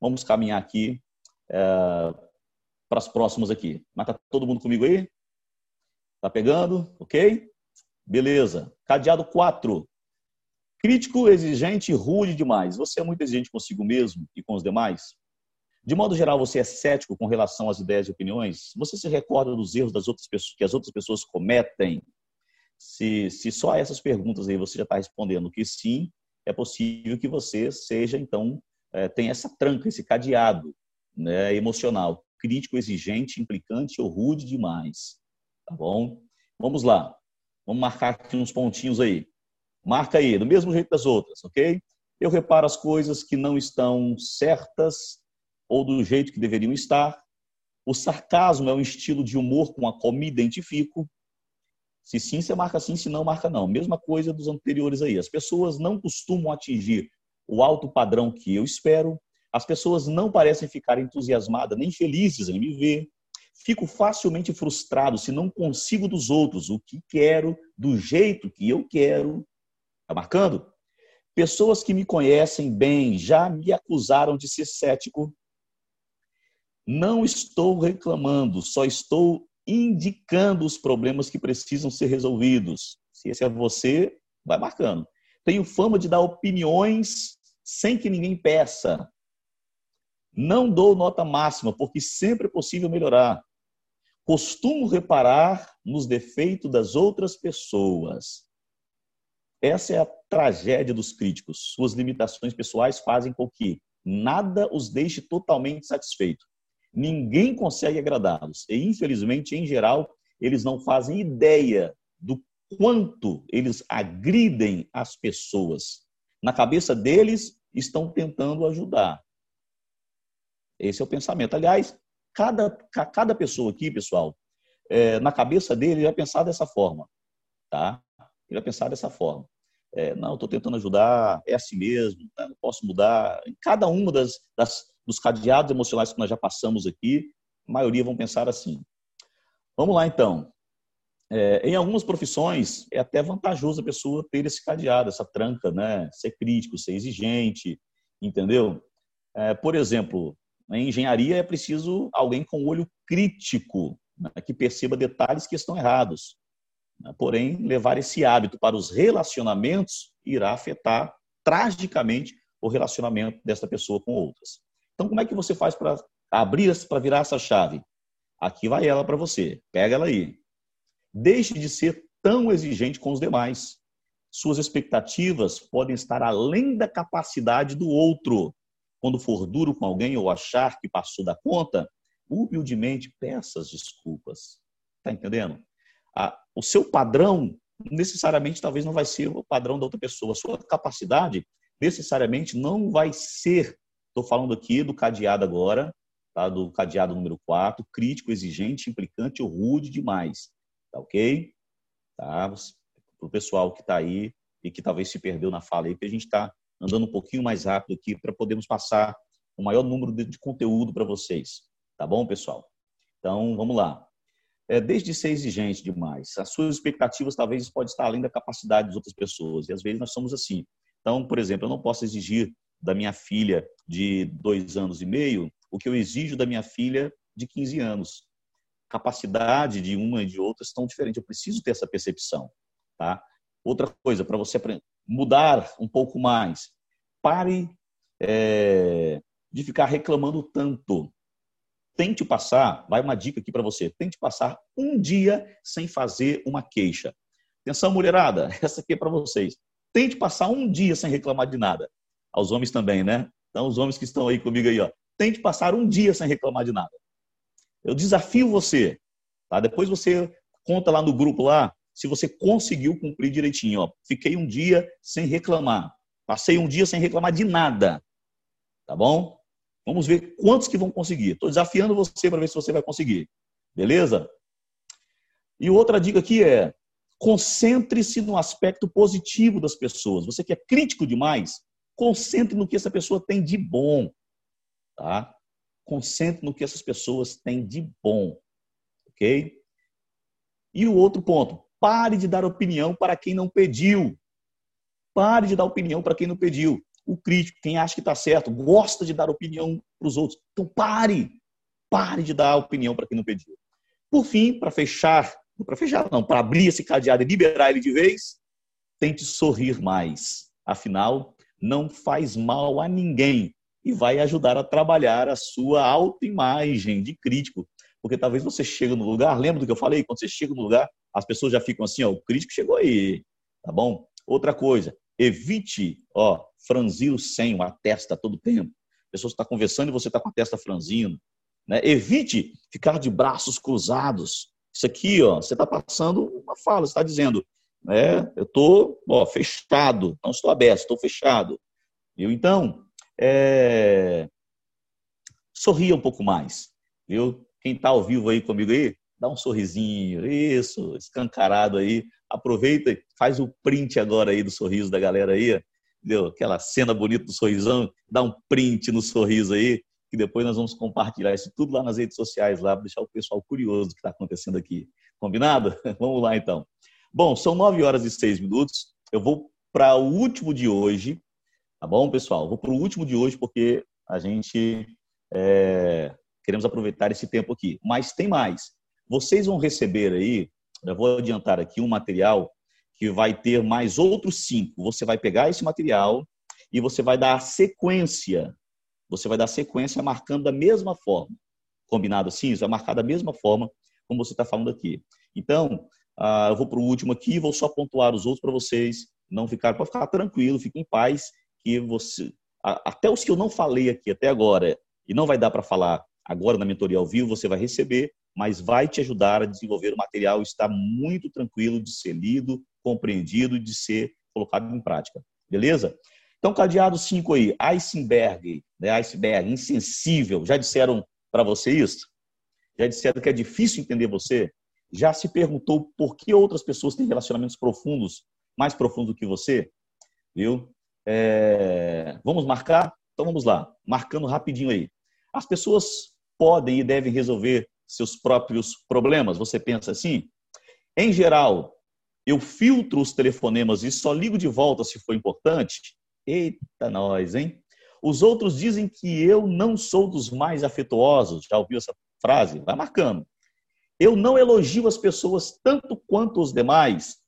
vamos caminhar aqui é, para as próximas aqui. Mas tá todo mundo comigo aí? Tá pegando? Ok? Beleza. Cadeado 4. Crítico, exigente, rude demais. Você é muito exigente consigo mesmo e com os demais? De modo geral, você é cético com relação às ideias e opiniões? Você se recorda dos erros das outras pessoas, que as outras pessoas cometem? Se, se só essas perguntas aí você já está respondendo que sim, é possível que você seja, então, é, tenha essa tranca, esse cadeado né, emocional. Crítico, exigente, implicante ou rude demais. Tá bom? Vamos lá. Vamos marcar aqui uns pontinhos aí. Marca aí, do mesmo jeito das outras, ok? Eu reparo as coisas que não estão certas ou do jeito que deveriam estar. O sarcasmo é um estilo de humor com a qual me identifico. Se sim, você marca sim, se não, marca não. Mesma coisa dos anteriores aí. As pessoas não costumam atingir o alto padrão que eu espero. As pessoas não parecem ficar entusiasmadas nem felizes em me ver. Fico facilmente frustrado se não consigo dos outros o que quero, do jeito que eu quero. Está marcando? Pessoas que me conhecem bem já me acusaram de ser cético. Não estou reclamando, só estou indicando os problemas que precisam ser resolvidos. Se esse é você, vai marcando. Tenho fama de dar opiniões sem que ninguém peça. Não dou nota máxima, porque sempre é possível melhorar. Costumo reparar nos defeitos das outras pessoas. Essa é a tragédia dos críticos. Suas limitações pessoais fazem com que nada os deixe totalmente satisfeito. Ninguém consegue agradá-los. E, infelizmente, em geral, eles não fazem ideia do quanto eles agridem as pessoas. Na cabeça deles, estão tentando ajudar. Esse é o pensamento. Aliás, cada, cada pessoa aqui, pessoal, é, na cabeça dele, vai pensar dessa forma. Tá? Ele vai pensar dessa forma. É, não, estou tentando ajudar, é assim mesmo, não posso mudar. Em cada uma das, das, dos cadeados emocionais que nós já passamos aqui, a maioria vão pensar assim. Vamos lá, então. É, em algumas profissões, é até vantajoso a pessoa ter esse cadeado, essa tranca, né? Ser crítico, ser exigente, entendeu? É, por exemplo, em engenharia é preciso alguém com olho crítico, né? que perceba detalhes que estão errados. Né? Porém, levar esse hábito para os relacionamentos irá afetar tragicamente o relacionamento dessa pessoa com outras. Então, como é que você faz para abrir, para virar essa chave? Aqui vai ela para você. Pega ela aí. Deixe de ser tão exigente com os demais. Suas expectativas podem estar além da capacidade do outro. Quando for duro com alguém ou achar que passou da conta, humildemente peça as desculpas. Está entendendo? o seu padrão necessariamente talvez não vai ser o padrão da outra pessoa. A sua capacidade necessariamente não vai ser, estou falando aqui do cadeado agora, tá? do cadeado número 4, crítico, exigente, implicante ou rude demais. Tá ok? Tá? Para o pessoal que está aí e que talvez se perdeu na fala aí, que a gente está andando um pouquinho mais rápido aqui para podermos passar o maior número de, de conteúdo para vocês. Tá bom, pessoal? Então, vamos lá é, desde ser exigente demais. As suas expectativas talvez podem estar além da capacidade das outras pessoas. E às vezes nós somos assim. Então, por exemplo, eu não posso exigir da minha filha de dois anos e meio o que eu exijo da minha filha de 15 anos. Capacidade de uma e de outra estão diferentes. Eu preciso ter essa percepção. Tá? Outra coisa, para você mudar um pouco mais, pare é, de ficar reclamando tanto tente passar, vai uma dica aqui para você, tente passar um dia sem fazer uma queixa. Atenção, mulherada, essa aqui é para vocês. Tente passar um dia sem reclamar de nada. Aos homens também, né? Então, os homens que estão aí comigo aí, ó. Tente passar um dia sem reclamar de nada. Eu desafio você, tá? Depois você conta lá no grupo lá, se você conseguiu cumprir direitinho, ó. Fiquei um dia sem reclamar. Passei um dia sem reclamar de nada. Tá bom? Vamos ver quantos que vão conseguir. Estou desafiando você para ver se você vai conseguir. Beleza? E outra dica aqui é: concentre-se no aspecto positivo das pessoas. Você que é crítico demais, concentre no que essa pessoa tem de bom. Tá? Concentre no que essas pessoas têm de bom. Ok? E o outro ponto: pare de dar opinião para quem não pediu. Pare de dar opinião para quem não pediu o crítico, quem acha que está certo, gosta de dar opinião para os outros. Então pare, pare de dar opinião para quem não pediu. Por fim, para fechar, para fechar não, para abrir esse cadeado e liberar ele de vez, tente sorrir mais. Afinal, não faz mal a ninguém e vai ajudar a trabalhar a sua autoimagem de crítico. Porque talvez você chegue no lugar, lembra do que eu falei? Quando você chega no lugar, as pessoas já ficam assim, ó, o crítico chegou aí, tá bom? Outra coisa, evite, ó, franzir o senho, a testa todo tempo. A pessoa está conversando e você está com a testa franzindo. Né? Evite ficar de braços cruzados. Isso aqui, ó, você está passando uma fala, você está dizendo, né, eu estou fechado, não estou aberto, estou fechado. Viu? Então, é... sorria um pouco mais. Viu? Quem está ao vivo aí comigo aí, dá um sorrisinho, isso, escancarado aí. Aproveita e faz o print agora aí do sorriso da galera aí. Aquela cena bonita do sorrisão, dá um print no sorriso aí, que depois nós vamos compartilhar isso tudo lá nas redes sociais, lá, para deixar o pessoal curioso do que está acontecendo aqui. Combinado? Vamos lá então. Bom, são nove horas e seis minutos. Eu vou para o último de hoje, tá bom, pessoal? Vou para o último de hoje porque a gente é, queremos aproveitar esse tempo aqui. Mas tem mais. Vocês vão receber aí, eu vou adiantar aqui um material que vai ter mais outros cinco. Você vai pegar esse material e você vai dar sequência. Você vai dar sequência marcando da mesma forma. Combinado assim? Isso vai marcar da mesma forma como você está falando aqui. Então, uh, eu vou para o último aqui, vou só pontuar os outros para vocês não ficar, para ficar tranquilo, fique em paz, que você, até os que eu não falei aqui até agora, e não vai dar para falar agora na mentoria ao vivo, você vai receber, mas vai te ajudar a desenvolver o material, está muito tranquilo de ser lido, compreendido de ser colocado em prática. Beleza? Então, cadeado 5 aí, iceberg, né? iceberg, insensível. Já disseram para você isso? Já disseram que é difícil entender você? Já se perguntou por que outras pessoas têm relacionamentos profundos, mais profundos do que você? Viu? É... Vamos marcar? Então vamos lá, marcando rapidinho aí. As pessoas podem e devem resolver seus próprios problemas. Você pensa assim? Em geral, eu filtro os telefonemas e só ligo de volta se for importante? Eita, nós, hein? Os outros dizem que eu não sou dos mais afetuosos. Já ouviu essa frase? Vai marcando. Eu não elogio as pessoas tanto quanto os demais.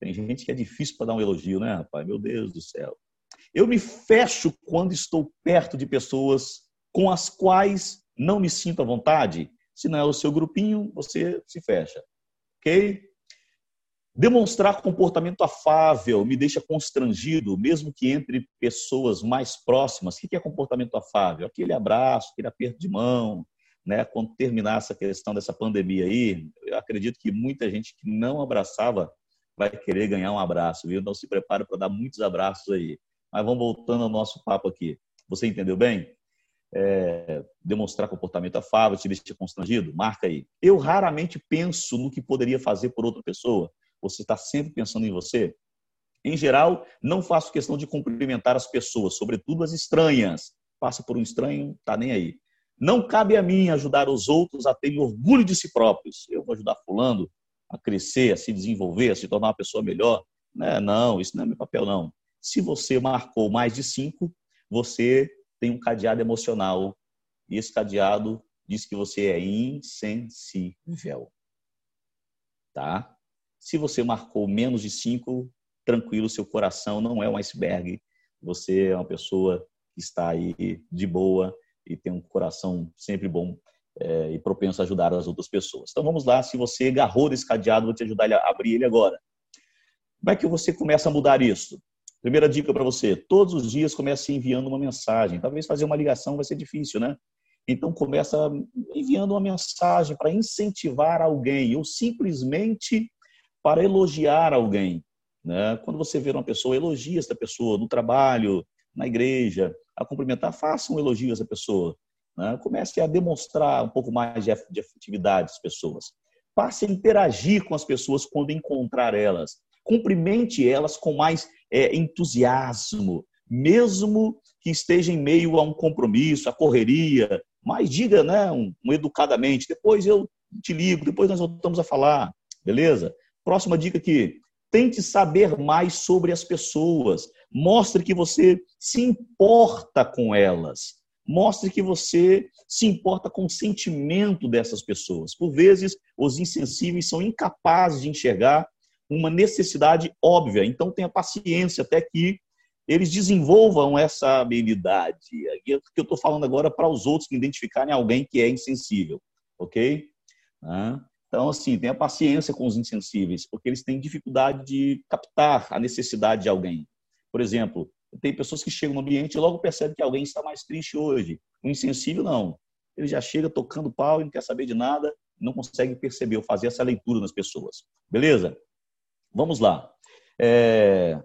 Tem gente que é difícil para dar um elogio, né, rapaz? Meu Deus do céu. Eu me fecho quando estou perto de pessoas com as quais não me sinto à vontade. Se não é o seu grupinho, você se fecha. Ok? Demonstrar comportamento afável me deixa constrangido, mesmo que entre pessoas mais próximas. O que é comportamento afável? Aquele abraço, aquele aperto de mão. Né? Quando terminar essa questão dessa pandemia aí, eu acredito que muita gente que não abraçava vai querer ganhar um abraço, viu? Então se prepare para dar muitos abraços aí. Mas vamos voltando ao nosso papo aqui. Você entendeu bem? É, demonstrar comportamento afável, te deixa constrangido? Marca aí. Eu raramente penso no que poderia fazer por outra pessoa. Você está sempre pensando em você? Em geral, não faço questão de cumprimentar as pessoas, sobretudo as estranhas. Passa por um estranho, tá nem aí. Não cabe a mim ajudar os outros a terem orgulho de si próprios. Eu vou ajudar fulano a crescer, a se desenvolver, a se tornar uma pessoa melhor. Né? Não, isso não é meu papel, não. Se você marcou mais de cinco, você tem um cadeado emocional. E esse cadeado diz que você é insensível. Tá? Se você marcou menos de cinco, tranquilo, seu coração não é um iceberg. Você é uma pessoa que está aí de boa e tem um coração sempre bom é, e propenso a ajudar as outras pessoas. Então vamos lá, se você agarrou desse cadeado, vou te ajudar a abrir ele agora. Como é que você começa a mudar isso? Primeira dica para você: todos os dias comece enviando uma mensagem. Talvez fazer uma ligação vai ser difícil, né? Então começa enviando uma mensagem para incentivar alguém ou simplesmente para elogiar alguém. Né? Quando você vê uma pessoa, elogia essa pessoa no trabalho, na igreja, a cumprimentar, faça um elogio a essa pessoa. Né? Comece a demonstrar um pouco mais de afetividade às pessoas. Passe a interagir com as pessoas quando encontrar elas. Cumprimente elas com mais é, entusiasmo, mesmo que esteja em meio a um compromisso, a correria, mas diga né, um, um educadamente, depois eu te ligo, depois nós voltamos a falar, beleza? Próxima dica aqui. Tente saber mais sobre as pessoas. Mostre que você se importa com elas. Mostre que você se importa com o sentimento dessas pessoas. Por vezes, os insensíveis são incapazes de enxergar uma necessidade óbvia. Então, tenha paciência até que eles desenvolvam essa habilidade. É o que eu estou falando agora para os outros que identificarem alguém que é insensível, ok? Então, assim, tenha paciência com os insensíveis, porque eles têm dificuldade de captar a necessidade de alguém. Por exemplo, tem pessoas que chegam no ambiente e logo percebem que alguém está mais triste hoje. O insensível, não. Ele já chega tocando pau e não quer saber de nada, não consegue perceber ou fazer essa leitura nas pessoas. Beleza? Vamos lá. É...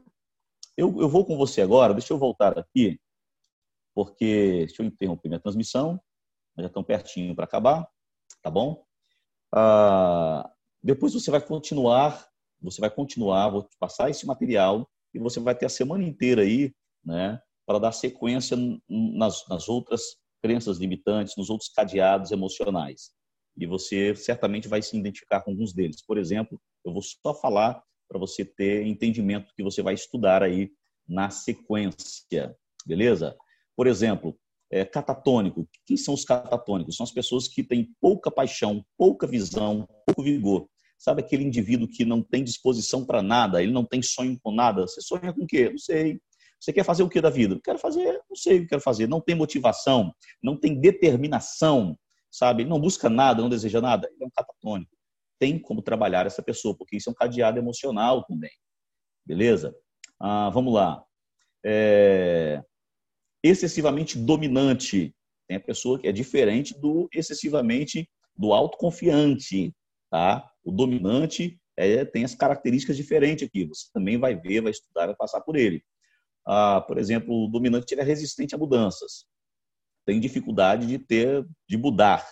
Eu, eu vou com você agora, deixa eu voltar aqui, porque deixa eu interromper minha transmissão, já estão pertinho para acabar, tá bom? Ah, depois você vai continuar, você vai continuar, vou te passar esse material e você vai ter a semana inteira aí, né, para dar sequência nas, nas outras crenças limitantes, nos outros cadeados emocionais. E você certamente vai se identificar com alguns deles. Por exemplo, eu vou só falar para você ter entendimento que você vai estudar aí na sequência, beleza? Por exemplo, é, catatônico. Quem são os catatônicos? São as pessoas que têm pouca paixão, pouca visão, pouco vigor. Sabe aquele indivíduo que não tem disposição para nada, ele não tem sonho com nada? Você sonha com o quê? Não sei. Você quer fazer o que da vida? Quero fazer, não sei o que quero fazer. Não tem motivação, não tem determinação, sabe? Não busca nada, não deseja nada. Ele é um catatônico. Tem como trabalhar essa pessoa, porque isso é um cadeado emocional também. Beleza? Ah, vamos lá. É... Excessivamente dominante. Tem a pessoa que é diferente do excessivamente do autoconfiante, tá? O dominante é, tem as características diferentes aqui. Você também vai ver, vai estudar, vai passar por ele. Ah, por exemplo, o dominante é resistente a mudanças. Tem dificuldade de ter, de mudar.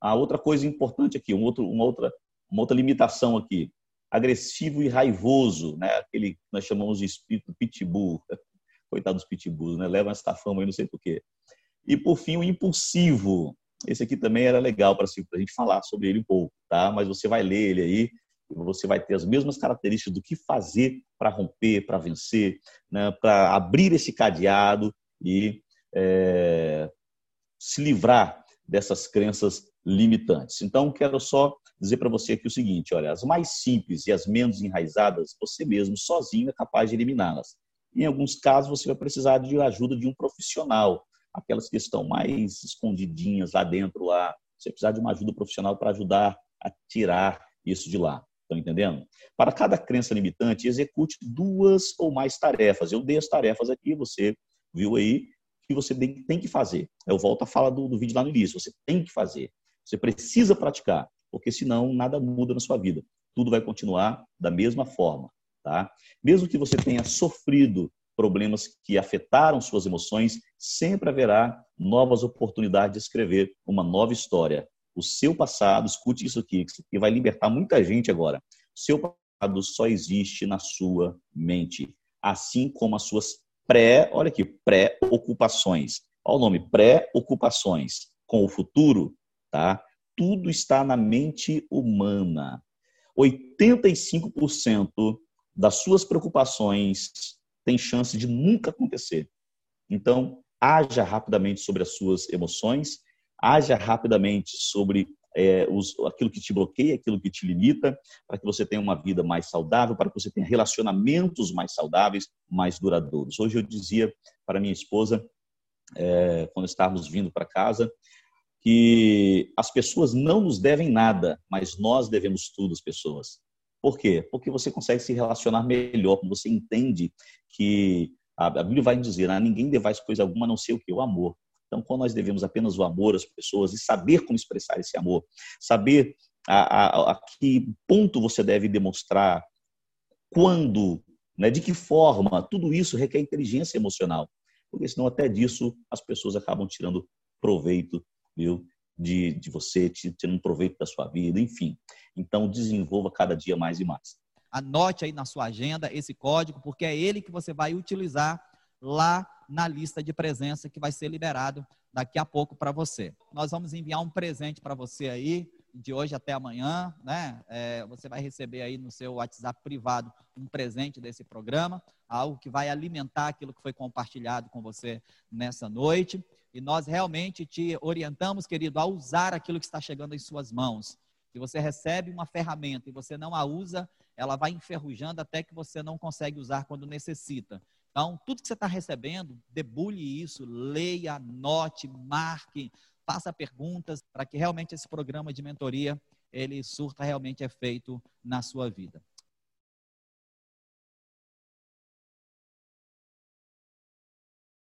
A outra coisa importante aqui, um outro, uma, outra, uma outra limitação aqui, agressivo e raivoso, né? Aquele que nós chamamos de espírito pitbull. Coitado dos pitbulls, né? Levam essa fama aí, não sei porquê. E por fim, o impulsivo. Esse aqui também era legal para a gente falar sobre ele um pouco, tá? Mas você vai ler ele aí você vai ter as mesmas características do que fazer para romper, para vencer, né, para abrir esse cadeado e é, se livrar dessas crenças limitantes. Então, quero só dizer para você aqui o seguinte: olha, as mais simples e as menos enraizadas, você mesmo sozinho é capaz de eliminá-las. Em alguns casos, você vai precisar de ajuda de um profissional, aquelas que estão mais escondidinhas lá dentro, lá. Você precisa de uma ajuda profissional para ajudar a tirar isso de lá. Estão entendendo? Para cada crença limitante, execute duas ou mais tarefas. Eu dei as tarefas aqui, você viu aí, que você tem que fazer. Eu volto a falar do, do vídeo lá no início. Você tem que fazer. Você precisa praticar, porque senão nada muda na sua vida. Tudo vai continuar da mesma forma. Tá? Mesmo que você tenha sofrido problemas que afetaram suas emoções, sempre haverá novas oportunidades de escrever uma nova história o seu passado, escute isso aqui, que vai libertar muita gente agora. O seu passado só existe na sua mente, assim como as suas pré, olha aqui, pré-ocupações. Olha o nome, pré-ocupações com o futuro, tá? Tudo está na mente humana. 85% das suas preocupações tem chance de nunca acontecer. Então, haja rapidamente sobre as suas emoções haja rapidamente sobre é, os, aquilo que te bloqueia, aquilo que te limita, para que você tenha uma vida mais saudável, para que você tenha relacionamentos mais saudáveis, mais duradouros. Hoje eu dizia para minha esposa, é, quando estávamos vindo para casa, que as pessoas não nos devem nada, mas nós devemos tudo às pessoas. Por quê? Porque você consegue se relacionar melhor, você entende que a Bíblia vai dizer, ah, ninguém devais coisa alguma a não ser o que? O amor. Então, quando nós devemos apenas o amor às pessoas e saber como expressar esse amor, saber a, a, a que ponto você deve demonstrar, quando, né, de que forma, tudo isso requer inteligência emocional. Porque senão até disso as pessoas acabam tirando proveito viu, de, de você, tirando proveito da sua vida, enfim. Então, desenvolva cada dia mais e mais. Anote aí na sua agenda esse código, porque é ele que você vai utilizar lá na lista de presença que vai ser liberado daqui a pouco para você. Nós vamos enviar um presente para você aí, de hoje até amanhã, né? É, você vai receber aí no seu WhatsApp privado um presente desse programa, algo que vai alimentar aquilo que foi compartilhado com você nessa noite. E nós realmente te orientamos, querido, a usar aquilo que está chegando em suas mãos. Se você recebe uma ferramenta e você não a usa, ela vai enferrujando até que você não consegue usar quando necessita. Então, tudo que você está recebendo, debulhe isso, leia, anote, marque, faça perguntas para que realmente esse programa de mentoria ele surta realmente efeito na sua vida.